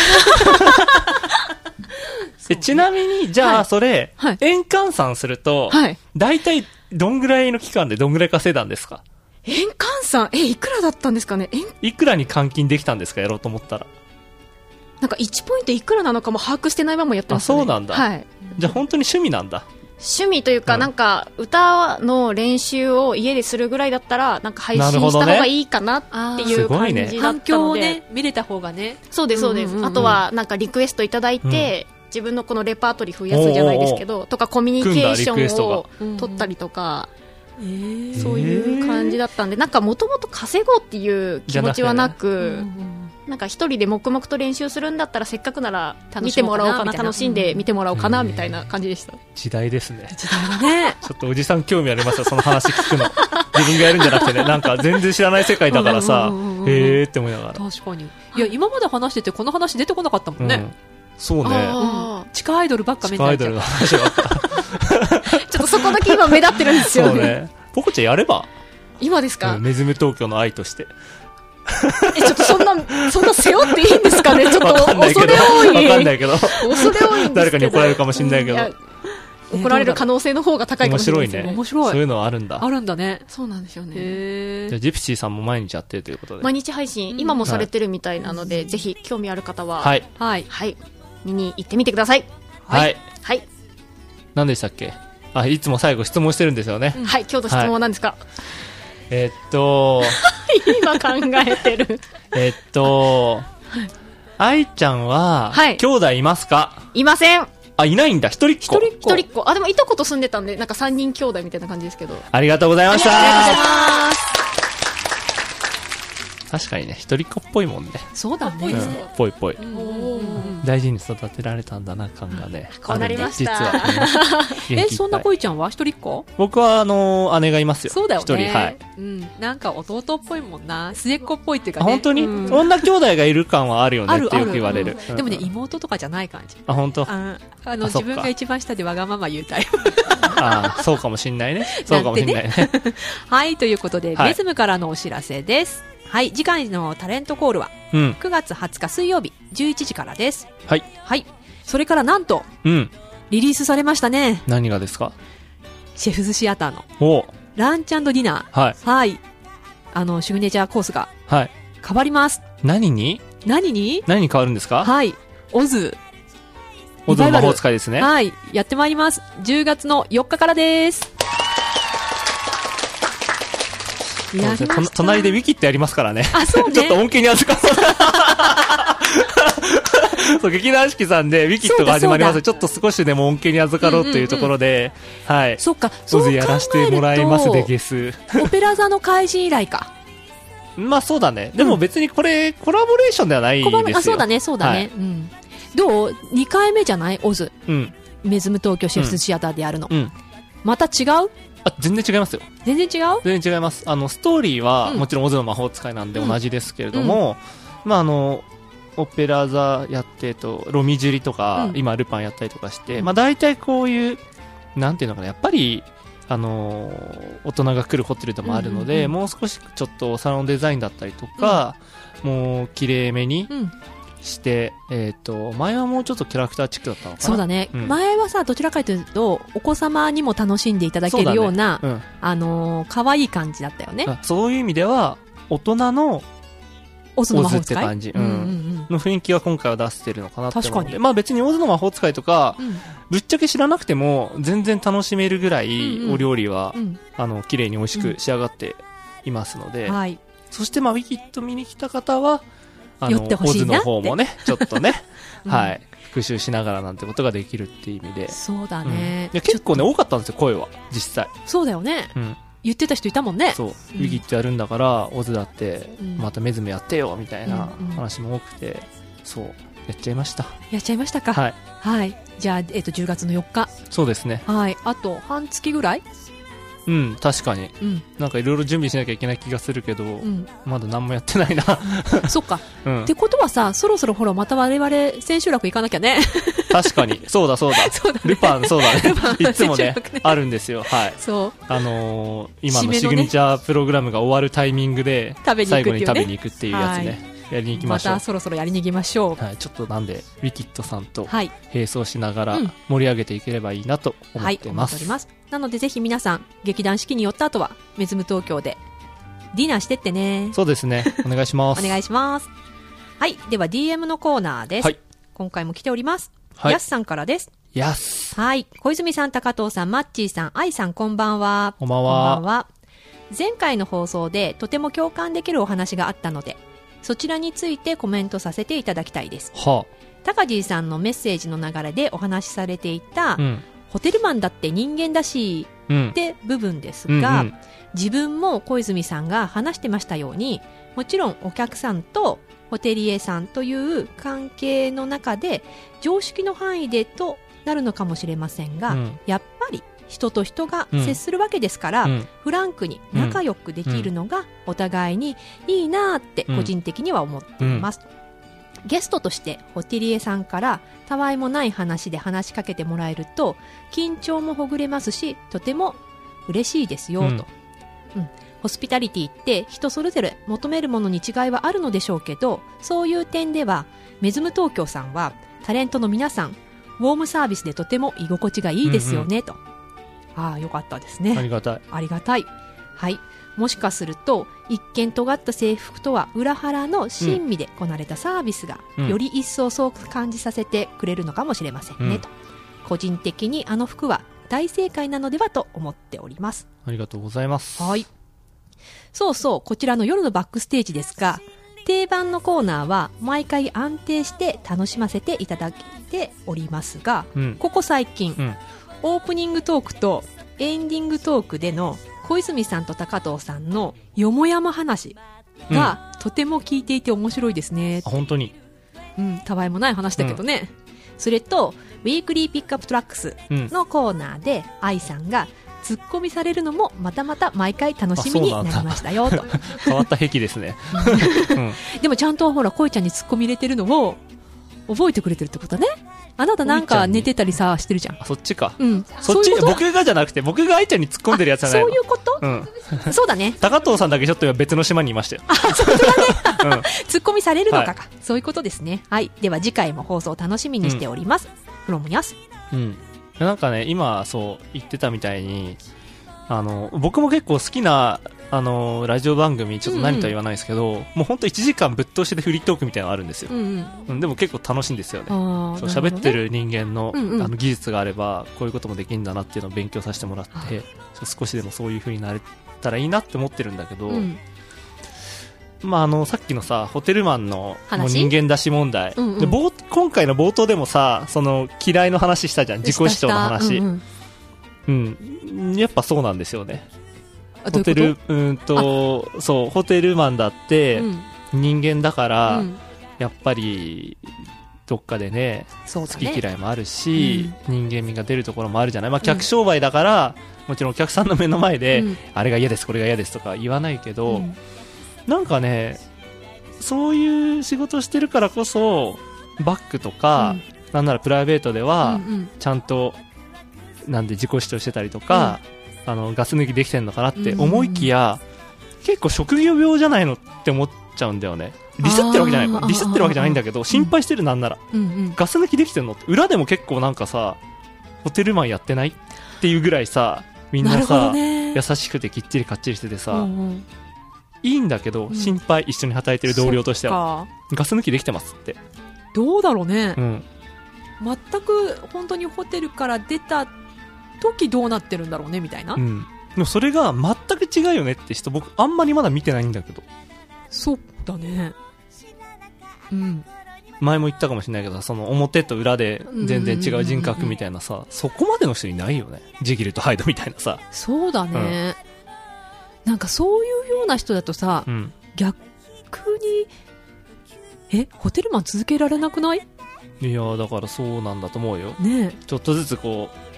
えちなみに、じゃあ、はいそれ、はい円換算すると、はい。大体、どんぐらいの期間でどんぐらい稼いだんですか？円換算、え、いくらだったんですかね？円、いくらに換金できたんですかやろうと思ったら？なんか1ポイントいくらなのかも把握してないままやってますね。あそうなんだはい。じゃあ本当に趣味なんだ。趣味というか、うんなんか、歌の練習を家でするぐらいだったら、なんか配信した方がいいかなっていう感すごいねじだ反ったので。響をね、見れた方がね。そうです、そうです。うんうんうんあとは、なんかリクエストいただいて、自分のこのレパートリー増やすじゃないですけど、とかコミュニケーションを取ったりとか、えーそういう感感じだったんで、なんかもともと稼ごうっていう気持ちはなく、なんか一人で黙々と練習するんだったらせっかくなら見てもらおうかな、楽しんで見てもらおうかな、みたいな感じでした。時代ですね。ね。ちょっとおじさん興味ありますよ、その話聞くの。自分がやるんじゃなくてね、なんか全然知らない世界だからさへーって思いながら。確かに。いや、今まで話しててこの話出てこなかったもんね。うんそうね。あ地下アイドルばっか地目になっちゃう下アイドルの話があった。ー (laughs) ちょっとそこだけ今目立ってるんですよね。ポコちゃんやれば、今ですか、うんメズム東京の愛として。え、ちょっとそんな、そんな背負っていいんですかね？(laughs) ちょっと恐れ多い。わかんないけど、恐れ多い。誰かに怒られるかもしんないけどや怒られる可能性の方が高いかもしれない。面白いね。面白いそういうのはあるんだ。あるんだね。そうなんですよね。じゃあジプシーさんも毎日やってるということで。毎日配信、今もされてるみたいなので、ぜひ興味ある方は、はい。はい。はい、見に行ってみてください。はい。はい。何でしたっけ？あ、いつも最後質問してるんですよね。はい、今日の質問は何ですか、えーっと、(laughs) 今考えてる。(laughs) えーっと、愛ちゃんは、はい兄弟いますか？いません。あ、いないんだ。一人っ子。一人一人っ子。あ、でもいとこと住んでたんで、なんか三人兄弟みたいな感じですけど。ありがとうございました。ありがとうございます。確かにね、一人っ子っぽいもんね。そうだね。うん、ぽいぽい。大事に育てられたんだな感がね。こうなりました実は、(laughs) ね、元え、そんな恋ちゃんは？一人っ子？僕は、あのー姉がいますよ。そうだよね。一人、はい。。うん。なんか弟っぽいもんな。末っ子っぽいっていうあ、かね。本当に、うん女兄弟がいる感はあるよね (laughs) あるってよく言われる。でもね、うん妹とかじゃない感じ。あ、本当？ああの、自分が一番下でわがまま言うタイプ。あそうかもしんないね。そうかもしんないね。(laughs) はい、ということで、はいメズムからのお知らせです。はい、次回のタレントコールはうん。9月20日水曜日11時からです。はい。はい。それからなんと、うん。リリースされましたね。何がですか？シェフズシアターのおランチディナー。はい。はい。あの、シグネチャーコースがはい。変わります。何に？何に？何に変わるんですか？はい。オズ。オズの魔法使いですね。はい。やってまいります。10月の4日からです。やりました隣でウィキってやりますからね。あ、そうね。(laughs) ちょっと恩恵に預かそう。(laughs) そう、劇団四季さんで、ウィキットが始まります。ちょっと少しでも恩恵に預かろうというところで、はい。そっか、そうやらせてもらいますで、ゲス。オペラ座の怪人以来か。(laughs) まあそうだね。でも別にこれ、コラボレーションではないですよ。小判あ、そうだね、そうだね。はいうん。どう ?2 回目じゃない？オズ。うん。メズム東京シェフズシアターでやるの。うん。また違う？あ、全然違いますよ。全然違う？全然違います。あの、ストーリーは、うん。もちろんオズの魔法使いなんで同じですけれども、まああの、オペラ座やって、と、ロミジュリとか、うん。今ルパンやったりとかして、うんまあ大体こういう、なんていうのかな、やっぱり、あのー大人が来るホテルでもあるので、うんうんうん。もう少しちょっとサロンデザインだったりとか、もう綺麗めにうん。して、えっ、と、前はもうちょっとキャラクターチックだったのかな？そうだね。うん前はさ、どちらかというと、お子様にも楽しんでいただけるような、うん。あのー、可愛い感じだったよね。あそういう意味では、大人のオズの魔法使い？って感じうんうんの雰囲気は今回は出してるのかなって確かにまあ別にオズの魔法使いとか、うん。ぶっちゃけ知らなくても全然楽しめるぐらいうんうんお料理は、うん。あの、綺麗に美味しく仕上がっていますので、はい。そしてまあウィキッド見に来た方は、あの、寄ってほしいなオズの方もね、(laughs) ちょっとね、うんはい、復習しながらなんてことができるっていう意味で。そうだうんね結構ね、多かったんですよ、声は。実際。そうだよね。うん。言ってた人いたもんね。そう、ウィギットやるんだから、オズだってうん、またメズムやってよ、みたいな話も多くて、そう、やっちゃいました。やっちゃいましたか。はい。はい。じゃあ、えっと、10月の4日。そうですね。はい。あと、半月ぐらいうん、確かに。うん。なんかいろいろ準備しなきゃいけない気がするけど、うん。まだ何もやってないな。(laughs) そっか。(laughs) うんっ。てことはさ、そろそろほら、また我々、千秋楽行かなきゃね。(laughs) 確かに。そうだそうだ。そうだねルパン、そうだね。いつもねね、あるんですよ。はい。そう。あのー、今のシグニチャープログラムが終わるタイミングで、最後に食べに行くっていうやつね。やりに行きましょうまた。そろそろやりに行きましょう。はい、ちょっとなんで、ウィキッドさんとはい。並走しながらうん盛り上げていければいいなと思はい、ってます。思っております。なので、ぜひ皆さん、劇団四季に寄った後は、メズム東京で、ディナーしてってね。そうですね。お願いします。お願いします。はい。では、DM のコーナーです。はい今回も来ております。はいやすさんからです。やす。はい。小泉さん、高藤さん、マッチーさん、愛さん、こんばんは。こんばんはこんばんは。前回の放送でとても共感できるお話があったので、そちらについてコメントさせていただきたいです。は高地さんのメッセージの流れでお話しされていた、あ。うん。ホテルマンだって人間だし、うん。って部分ですうんが、うん。自分も小泉さんが話してましたようにもちろんお客さんとホテリエさんという関係の中で常識の範囲でとなるのかもしれませんが、うん。やっぱり人と人が接するわけですから、うん。フランクに仲良くできるのがお互いにいいなって個人的には思っています、ゲストとしてホテリエさんからたわいもない話で話しかけてもらえると緊張もほぐれますしとても嬉しいですよと、うん。ホスピタリティって人それぞれ求めるものに違いはあるのでしょうけどそういう点ではメズム東京さんはタレントの皆さんウォームサービスでとても居心地がいいですよね、と。ああよかったですね。ありがたい。ありがたい。はい。もしかすると、一見尖った制服とは裏腹の親身でこなれたサービスが、うんより一層そう感じさせてくれるのかもしれませんね、うんと。個人的にあの服は大正解なのではと思っております。ありがとうございます。はい。そうそう、こちらの夜のバックステージですが、定番のコーナーは毎回安定して楽しませていただいておりますが、うん。ここ最近、うんオープニングトークとエンディングトークでの小泉さんと高藤さんのよもやま話が、とても聞いていて面白いですねあ、。本当に。うん、たわいもない話だけどね。それと、ウィークリーピックアップトラックスうん。のコーナーで、愛さんがツッコミされるのもまたまた毎回楽しみになりましたよと。(laughs) 変わった癖ですね。うん。でもちゃんとほら、恋ちゃんにツッコミ入れてるのを覚えてくれてるってことね。あなたなんか寝てたりさ、してるじゃん。あ、そっちか。うん。そっち僕がじゃなくて、僕が愛ちゃんに突っ込んでるやつじゃないのそういうこと？うん。(laughs) そうだね。高藤さんだけちょっと今別の島にいましたよ。ツッコミされるのかか、そういうことですね。はい。では次回も放送を楽しみにしております。フロムヤス。うん。うん。なんかね、今、そう、言ってたみたいに、あの、僕も結構好きな、あの、ラジオ番組、ちょっと何とは言わないですけど、もうほんと1時間ぶっ通しでフリートークみたいなのあるんですよ。う。んうん。うん、でも結構楽しいんですよね。そ喋って。る人間の,、うんうん。あの技術があればこういうこともできるんだなっていうのを勉強させてもらって少しでもそういう風になれたらいいなって思ってるんだけど、うん。まあ、あのさっきのさホテルマンの話？もう人間出し問題、うんうん。で冒今回の冒頭でもさその嫌いの話したじゃん。自己主張の話、うんうん。うん、やっぱそうなんですよねホテルうーんとそうホテルマンだっとてうん。人間だから、うん。やっぱりどっかでね好き。嫌いもあるし、人間味が出るところもあるじゃない、まあ、客商売だから、もちろんお客さんの目の前で、うん。あれが嫌ですこれが嫌ですとか言わないけど、うん。なんかねそういう仕事してるからこそバッグとか、なんならプライベートでは、うんうん。ちゃんとなんで自己主張してたりとか、あのガス抜きできてんのかなって思いきや、結構職業病じゃないのって思っちゃうんだよね。ディスってるわけじゃない。ディスってるわけじゃないんだけど心配してるなんなら。うんうん。ガス抜きできてんのって。裏でも結構なんかさホテルマンやってないっていうぐらいさみんなさ、どね。優しくてきっちりかっちりしててさ、うんうん。いいんだけど、うん。心配一緒に働いてる同僚としてはガス抜きできてますって、どうだろうね。う。ん、全く本当にホテルから出た時どうなってるんだろうねみたいな、うん、でもそれが全く違うよねって人僕あんまりまだ見てないんだけど。そうだね。うん。前も言ったかもしれないけどさその表と裏で全然違う人格みたいなさそこまでの人いないよね。ジギルとハイドみたいなさ、そうだね、なんかそういうような人だとさうん、逆にえホテルマン続けられなくない？いやだからそうなんだと思うよ。ねちょっとずつこう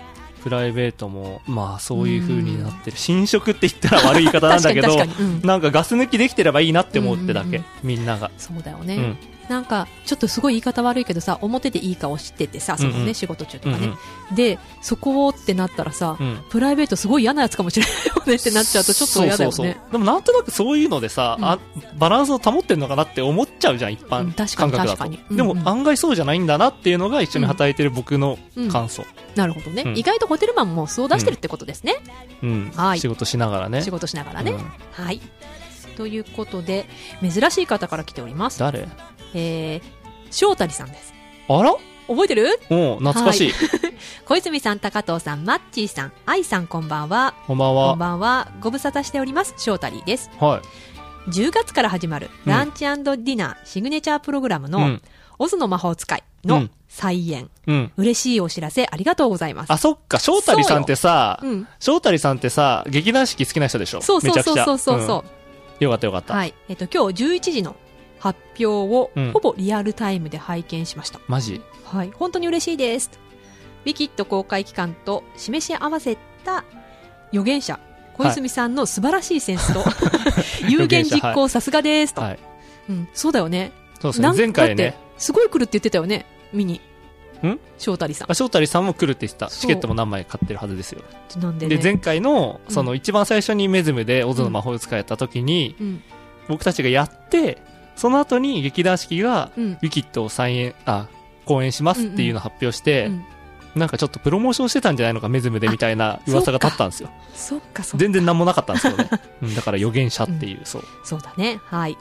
プライベートもまあそういう風になってる。新職って言ったら悪い言い方なんだけどうん、なんかガス抜きできてればいいなって思うってだけ、うんうんうん。みんなが、そうだよね、うんなんかちょっとすごい言い方悪いけどさ表でいい顔しててさそのね、うんうん。仕事中とうんかね、でそこをってなったらさ、うん。うんプライベートすごい嫌なやつかもしれないよねってなっちゃうとちょっと嫌だよね。そうそうそう。でもなんとなくそういうのでさ、うん。あバランスを保ってんのかなって思っちゃうじゃん一うん般感覚だと、確かに。うんうん。でも案外そうじゃないんだなっていうのが一緒に働いてる僕の感想、なるほどね、うん。意外とホテルマンも素を出してるってことですね、うん。はい。仕事しながらね。仕事しながらね、うん。はい。ということで珍しい方から来ております。誰？えー、翔太さんです。あら？覚えてる？おう懐かしい、(laughs) 小泉さん高藤さんマッチーさん愛さんこんばんは。こんばんこはんばんは。ご無沙汰しております翔太です。はい。10月から始まるうん。ランチディナーシグネチャープログラムの、うん。オズの魔法使いのうん。再演。うん。嬉しいお知らせありがとうございます。あ、そっか、翔太さんってさ、うん。翔太さんってさ、劇団四季好きな人でしょ？そうそうそうそうそう。よかったよかった。はい。えっと、今日11時の発表をうんほぼリアルタイムで拝見しました。マジ？はい。本当に嬉しいです。ウィキッド公開期間と示し合わせた予言者、小泉さんの素晴らしいセンスと、(laughs) 有言実行さすがですと。はい。うん。そうだよね。そうですね。前回ねすごい来るって言ってたよね。見に。ん？翔太さんあ。翔太さんも来るって言ってた。チケットも何枚買ってるはずですよ。なんでね。で、前回の、うんその一番最初にメズムでオズの魔法使いやった時に、うん。僕たちがやって、その後に劇団四季が、うん。ウィキッドを再演、あ、公演しますっていうのを発表して、うんなんかちょっとプロモーションしてたんじゃないのか、メズムでみたいな噂が立ったんですよ。そっか、そっか。全然何もなかったんですよね。(laughs) うん、だから予言者っていう、そう。そうだね。はい。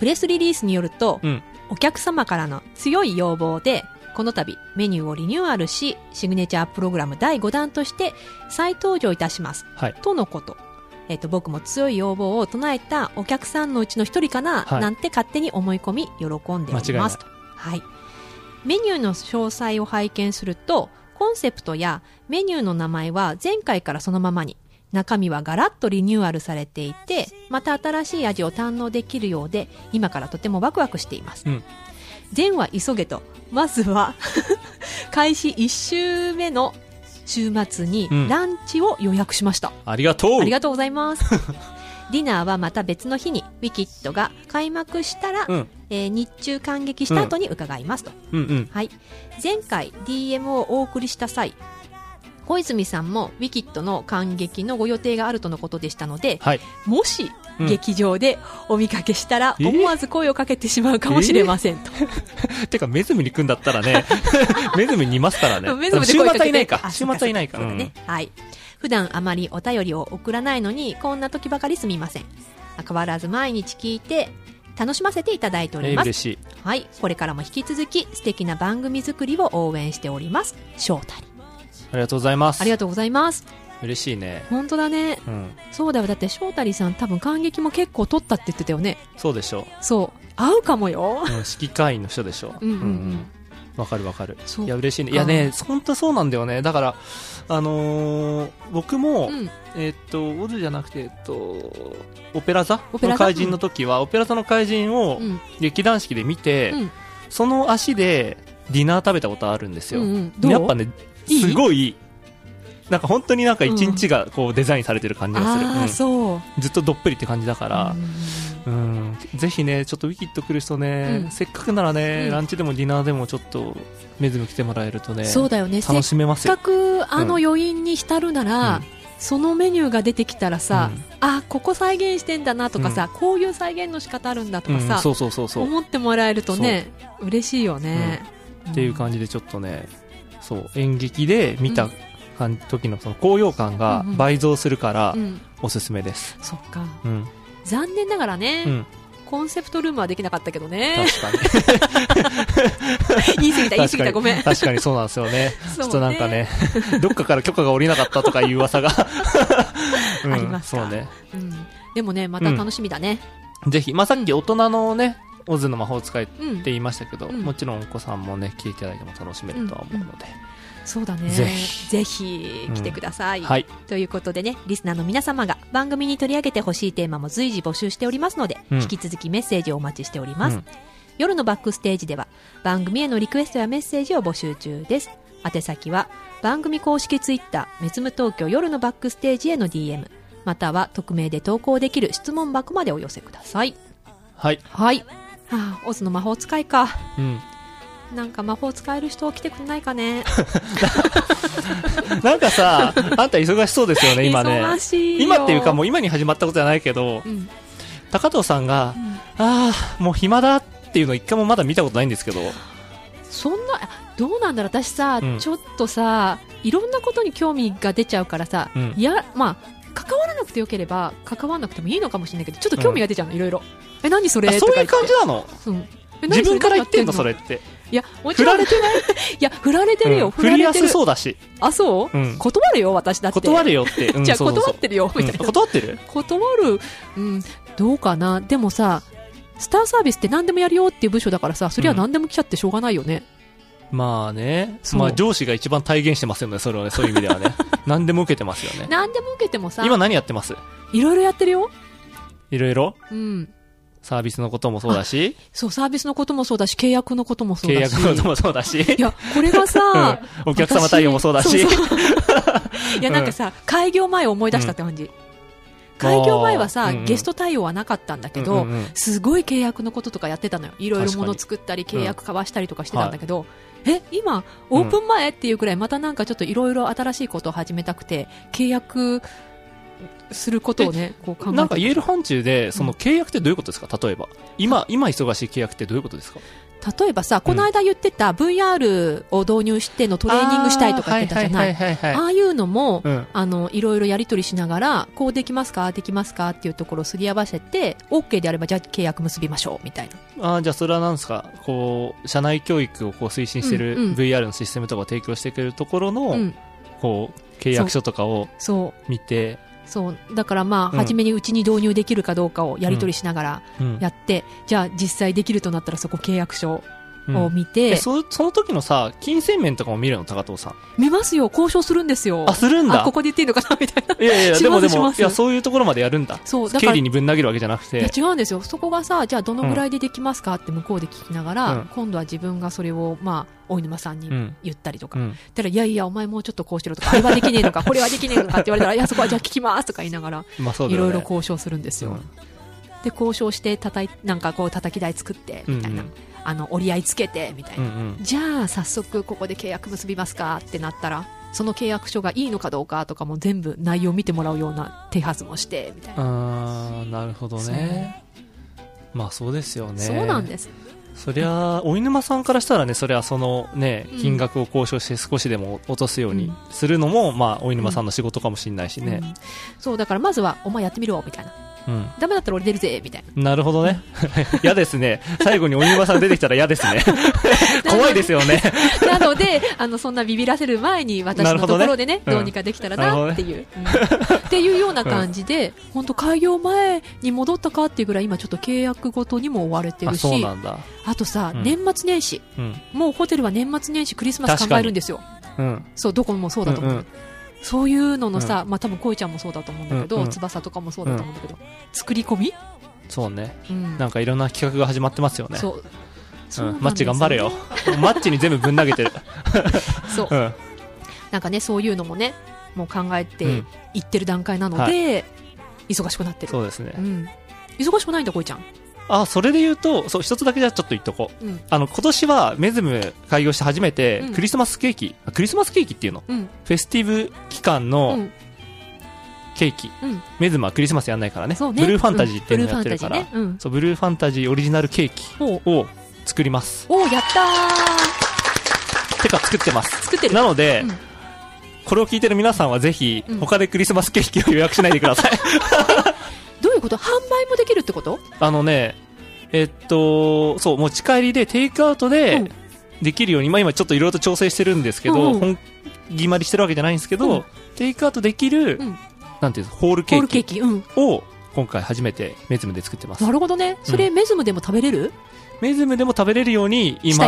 プレスリリースによると、うんお客様からの強い要望で、この度メニューをリニューアルし、シグネチャープログラム第5弾として再登場いたします。はい。とのこと。えっ、と、僕も強い要望を唱えたお客さんのうちの一人かな、はいなんて勝手に思い込み、喜んでおりますと。はい。メニューの詳細を拝見すると、コンセプトやメニューの名前は前回からそのままに、中身はガラッとリニューアルされていて、また新しい味を堪能できるようで、今からとてもワクワクしています。うん前は急げと、まずは、(laughs) 開始1週目の週末にうんランチを予約しました。ありがとうありがとうございます。(laughs) ディナーはまた別の日に、ウィキッドが開幕したら、うん。えー日中感激した後に伺いますと。うんうん。はい。前回 DM をお送りした際、小泉さんもウィキッドの感激のご予定があるとのことでしたので、はい。もしうん劇場でお見かけしたらえー？思わず声をかけてしまうかもしれませんと。(laughs) てか、メズムに来んだったらね、メズムにいますからね。メズムで週末はいないか。あ週末はいないか。そうかそうだね。はい。普段あまりお便りを送らないのに、こんな時ばかりすみません。変わらず毎日聞いて、楽しませていただいております。嬉しい。はい。これからも引き続き素敵な番組作りを応援しております。翔太り。ありがとうございます。ありがとうございます。嬉しいね。本当だね。うん。そうだよ。だって翔太りさん多分感激も結構取ったって言ってたよね。そうでしょそう。合うかもよ。う。うん、指揮会員の人でしょ。うんうんうんわかるわかる。そういや、嬉しいね。いやね、本当そうなんだよね。だから、あのー僕も、うん。えっと、オズじゃなくて、えっと、オペラ座？オペラ座？の怪人の時は、オペラ座の怪人をうん。劇団四季で見て、うんその足でディナー食べたことあるんですよ。うんうんやっぱね、いい？すごい、なんか本当になんか一日がこうデザインされてる感じがする。うん。そう。ずっとどっぷりって感じだから。う、ん。うん、ぜひね、ちょっとウィキッド来る人ね、うん。せっかくならね、うん。ランチでもディナーでもちょっと、メズム来てもらえるとね、そうだよね。せっ楽しめますよ。か。くあの余韻に浸るなら、うん。そのメニューが出てきたらさ、うん。あここ再現してんだなとかさ、こういう再現の仕方あるんだとかさ、うん。そうそうそうそう。思ってもらえるとね嬉しいよね、っていう感じでちょっとね、そう、演劇で見た感時のその高揚感がうんうん倍増するからう、ん、おすすめです。そっかうん。残念ながらね、うん。コンセプトルームはできなかったけどね確かに。(laughs) 言い過ぎた言い過ぎたごめん確かにそうなんですよ (laughs) ね。ちょっとなんかね、どっかから許可が下りなかったとかいう噂が。(laughs) うんありますかそうね。うん、でもねまた楽しみだねぜひ、まあ、さっき大人のね、オズの魔法使いってうん、言いましたけど、うんもちろんお子さんもね、聞いていただいても楽しめるとは思うので。そうだねぜひぜひ来てください、はい。ということでね、リスナーの皆様が番組に取り上げてほしいテーマも随時募集しておりますので、うん引き続きメッセージをお待ちしております。うん夜のバックステージでは番組へのリクエストやメッセージを募集中です。宛先は番組公式ツイッター、メズム東京夜のバックステージへの DM、または匿名で投稿できる質問箱までお寄せください。はい。はい。はあ、オズの魔法使いか。うん。なんか魔法使える人来てくんないかね。(laughs) なんかさ、あんた忙しそうですよね、今ね。忙しいよ。今っていうかもう今に始まったことじゃないけどう、ん。高藤さんが、ああ、もう暇だっていうの一回もまだ見たことないんですけど、そんな、どうなんだろう、私さ、うん。ちょっとさ、いろんなことに興味が出ちゃうからさ、うん。いや、まあ、関わらなくてよければ、関わらなくてもいいのかもしれないけど、ちょっと興味が出ちゃうの、いろいろ。え、何それ？あそういう感じなの？うん。え自分から言ってんの？何それって。いや、もちろん。振られてない？(laughs) いや、振られてるよ、うん振りやす振られてる。そうだし。あ、そう、うん断るよ、私だって。断るよって。うん (laughs) じゃあ、断ってるよ、みたいうんな。断ってる？断る、うん、どうかな？でもさ、スターサービスって何でもやるよっていう部署だからさ、そりゃ何でも来ちゃってしょうがないよね。まあね。まあ上司が一番体現してますよね、それはね。そういう意味ではね。(laughs) 何でも受けてますよね。何でも受けてもさ、今何やってます？いろいろやってるよ。いろいろ？うん。サービスのこともそうだし、そう、サービスのこともそうだし、契約のこともそう契だし。約のこともそうだし、いや、これがさ、お客様対応もそうだし、私そう。そ (laughs) ういや、なんかさ、開業前を思い出したって感じ。開業前はさ、うんうん。ゲスト対応はなかったんだけど、うんうんうん。すごい契約のこととかやってたのよ。いろいろ確かに物作ったり、契約交わしたりとかしてたんだけど、え、今、オープン前っていうくらい、またなんかちょっといろいろ新しいことを始めたくて、契約することをね、こう考えてなんか言える範疇で、その契約ってどういうことですか？例えば。今、今忙しい契約ってどういうことですか？例えばさ、この間言ってた VR を導入してのトレーニングしたいとか言ってたじゃない。あああいうのも、うんあの、いろいろやり取りしながら、こうできますか？できますか？っていうところをすり合わせて、OK であれば、じゃあ契約結びましょう、みたいな。あーじゃあそれは何ですか？こう、社内教育をこう推進してるうんうん VR のシステムとかを提供してくれるところの、うん。こう、契約書とかをそう。見て、そう。だからまあ、うん。初めにうちに導入できるかどうかをやり取りしながらうん。やって、じゃあ実際できるとなったらそこ契約書うんを見て、えそその時のさ、金銭面とかも見るの？高藤さん。見ますよ、交渉するんですよ。あ、するんだ？あ、こ。こで言っていいのかな？みたいな。いやいや、(laughs) しでもでも、いや、そういうところまでやるんだ。そう、だから経理、にぶん投げるわけじゃなくて。違うんですよ。そこがさ、じゃあどのぐらいでできますかって向こうで聞きながら、うん今度は自分がそれを、まあ、大沼さんにうん言ったりとか。うん。たら、いやいや、お前もうちょっとこうしろとか、あれはできねえのか、これはできねえのかって言われたら、(laughs) いや、そこはじゃあ聞きますとか言いながら。(laughs) いろいろ交渉するんですよ。うんで、交渉して、叩い、なんかこう、叩き台作って、みたいな。うんうんあの、折り合いつけて、みたいな。うんうん。じゃあ、早速ここで契約結びますかってなったら、その契約書がいいのかどうかとかも全部内容を見てもらうような手はずもして、みたいな。あー、なるほどね。まあそうですよね。そうなんです。そりゃ、お犬さんからしたらね、そりゃそのねうん、金額を交渉して少しでも落とすようにうんするのも、まあ、お犬さんの仕事かもしれないしね。うんそう、だからまずは、お前やってみろ、みたいな。うん。ダメだったら俺出るぜ、みたいな。なるほどね。(laughs) 嫌ですね。最後にお犬さん出てきたら嫌ですね。(laughs) 怖いですよね。なので、あの、そんなビビらせる前に、私のところでね、うんどうにかできたらなっていう、うんっていうような感じで、本当開業前に戻ったかっていうぐらい、今ちょっと契約ごとにも追われてあ、るし、そうなんだ。あとさ、うん年末年始、うん。もうホテルは年末年始クリスマス考えるんですよ。うん。そう、どこもそうだと思う。うんうんそういうののさ、まあ多分恋ちゃんもそうだと思うんだけど、うんうん翼とかもそうだと思うんだけど、作り込み？そうね。うん。なんかいろんな企画が始まってますよね。そう。そううん。マッチ頑張れよ。マッチに全部ぶん投げてる。(laughs) そうう。ん。なんかね、そういうのもね、もう考えてうんいってる段階なので、忙しくなってる。そうですねう。ん。忙しくないんだ、恋ちゃん。あ、それで言うと、そう、一つだけじゃちょっと言っとこう。うん。あの、今年はメズム開業して初めてうん、クリスマスケーキ、あクリスマスケーキっていうの？うん。フェスティブ期間うのん。ケーキ。うん。メズムはクリスマスやんないからね。ね。ブルーファンタジーっていうのをやってるからうんブルーファンタジーね。。うん。そう、ブルーファンタジーオリジナルケーキを作ります。おうやったーてか作ってます。作ってる。なので、うんこれを聞いてる皆さんはぜひうん、他でクリスマスケーキを予約しないでください。(laughs) どういうこと？販売もできるってこと？あのね、えっと、そう、持ち帰りでテイクアウトうでん。できるように、まあ今ちょっといろいろと調整してるんですけど、うんうん。本決まりしてるわけじゃないんですけど、うん。テイクアウトできる、うん。なんていうホールケーキ。を今回初めてメズムで作ってます。な。るほどね。それ、メズムでも食べれる？メズムでも食べれるように今、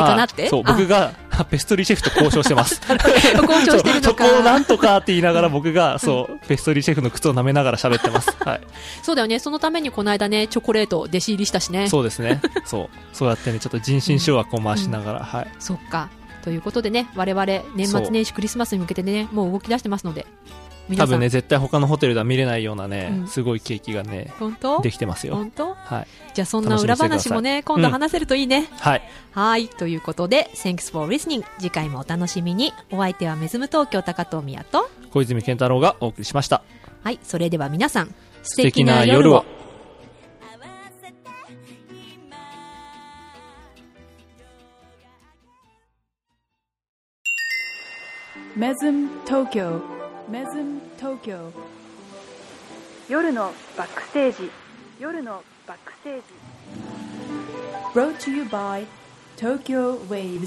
そう、あ僕が (laughs) ペストリーシェフと交渉してます。(laughs) 交渉してるのそこをなか。んとかって言いながら僕が、そう、ペストリーシェフの靴を舐めながら喋ってます。はい。そうだよね。そのためにこの間ね、チョコレート弟子入りしたしね。そうですね。そう。そうやってね、ちょっと人心掌握を回しながら、はい。そっか。ということでね、我々、年末年始クリスマスに向けてね、もう動き出してますので。多分ね、絶対他のホテルでは見れないようなね、うんすごいケーキがね、本当？できてますよ。本当？はい。じゃあそんな裏話もね、今度話せるといいね。はい。はい。ということで、Thanks for listening. 次回もお楽しみに。お相手はメズム東京高藤宮と。小泉健太郎がお送りしました。はい。それでは皆さん、素素敵な夜を。メズム東京メズム東京夜のバックステージ夜のバックステージ Brought to you by Tokyo Waves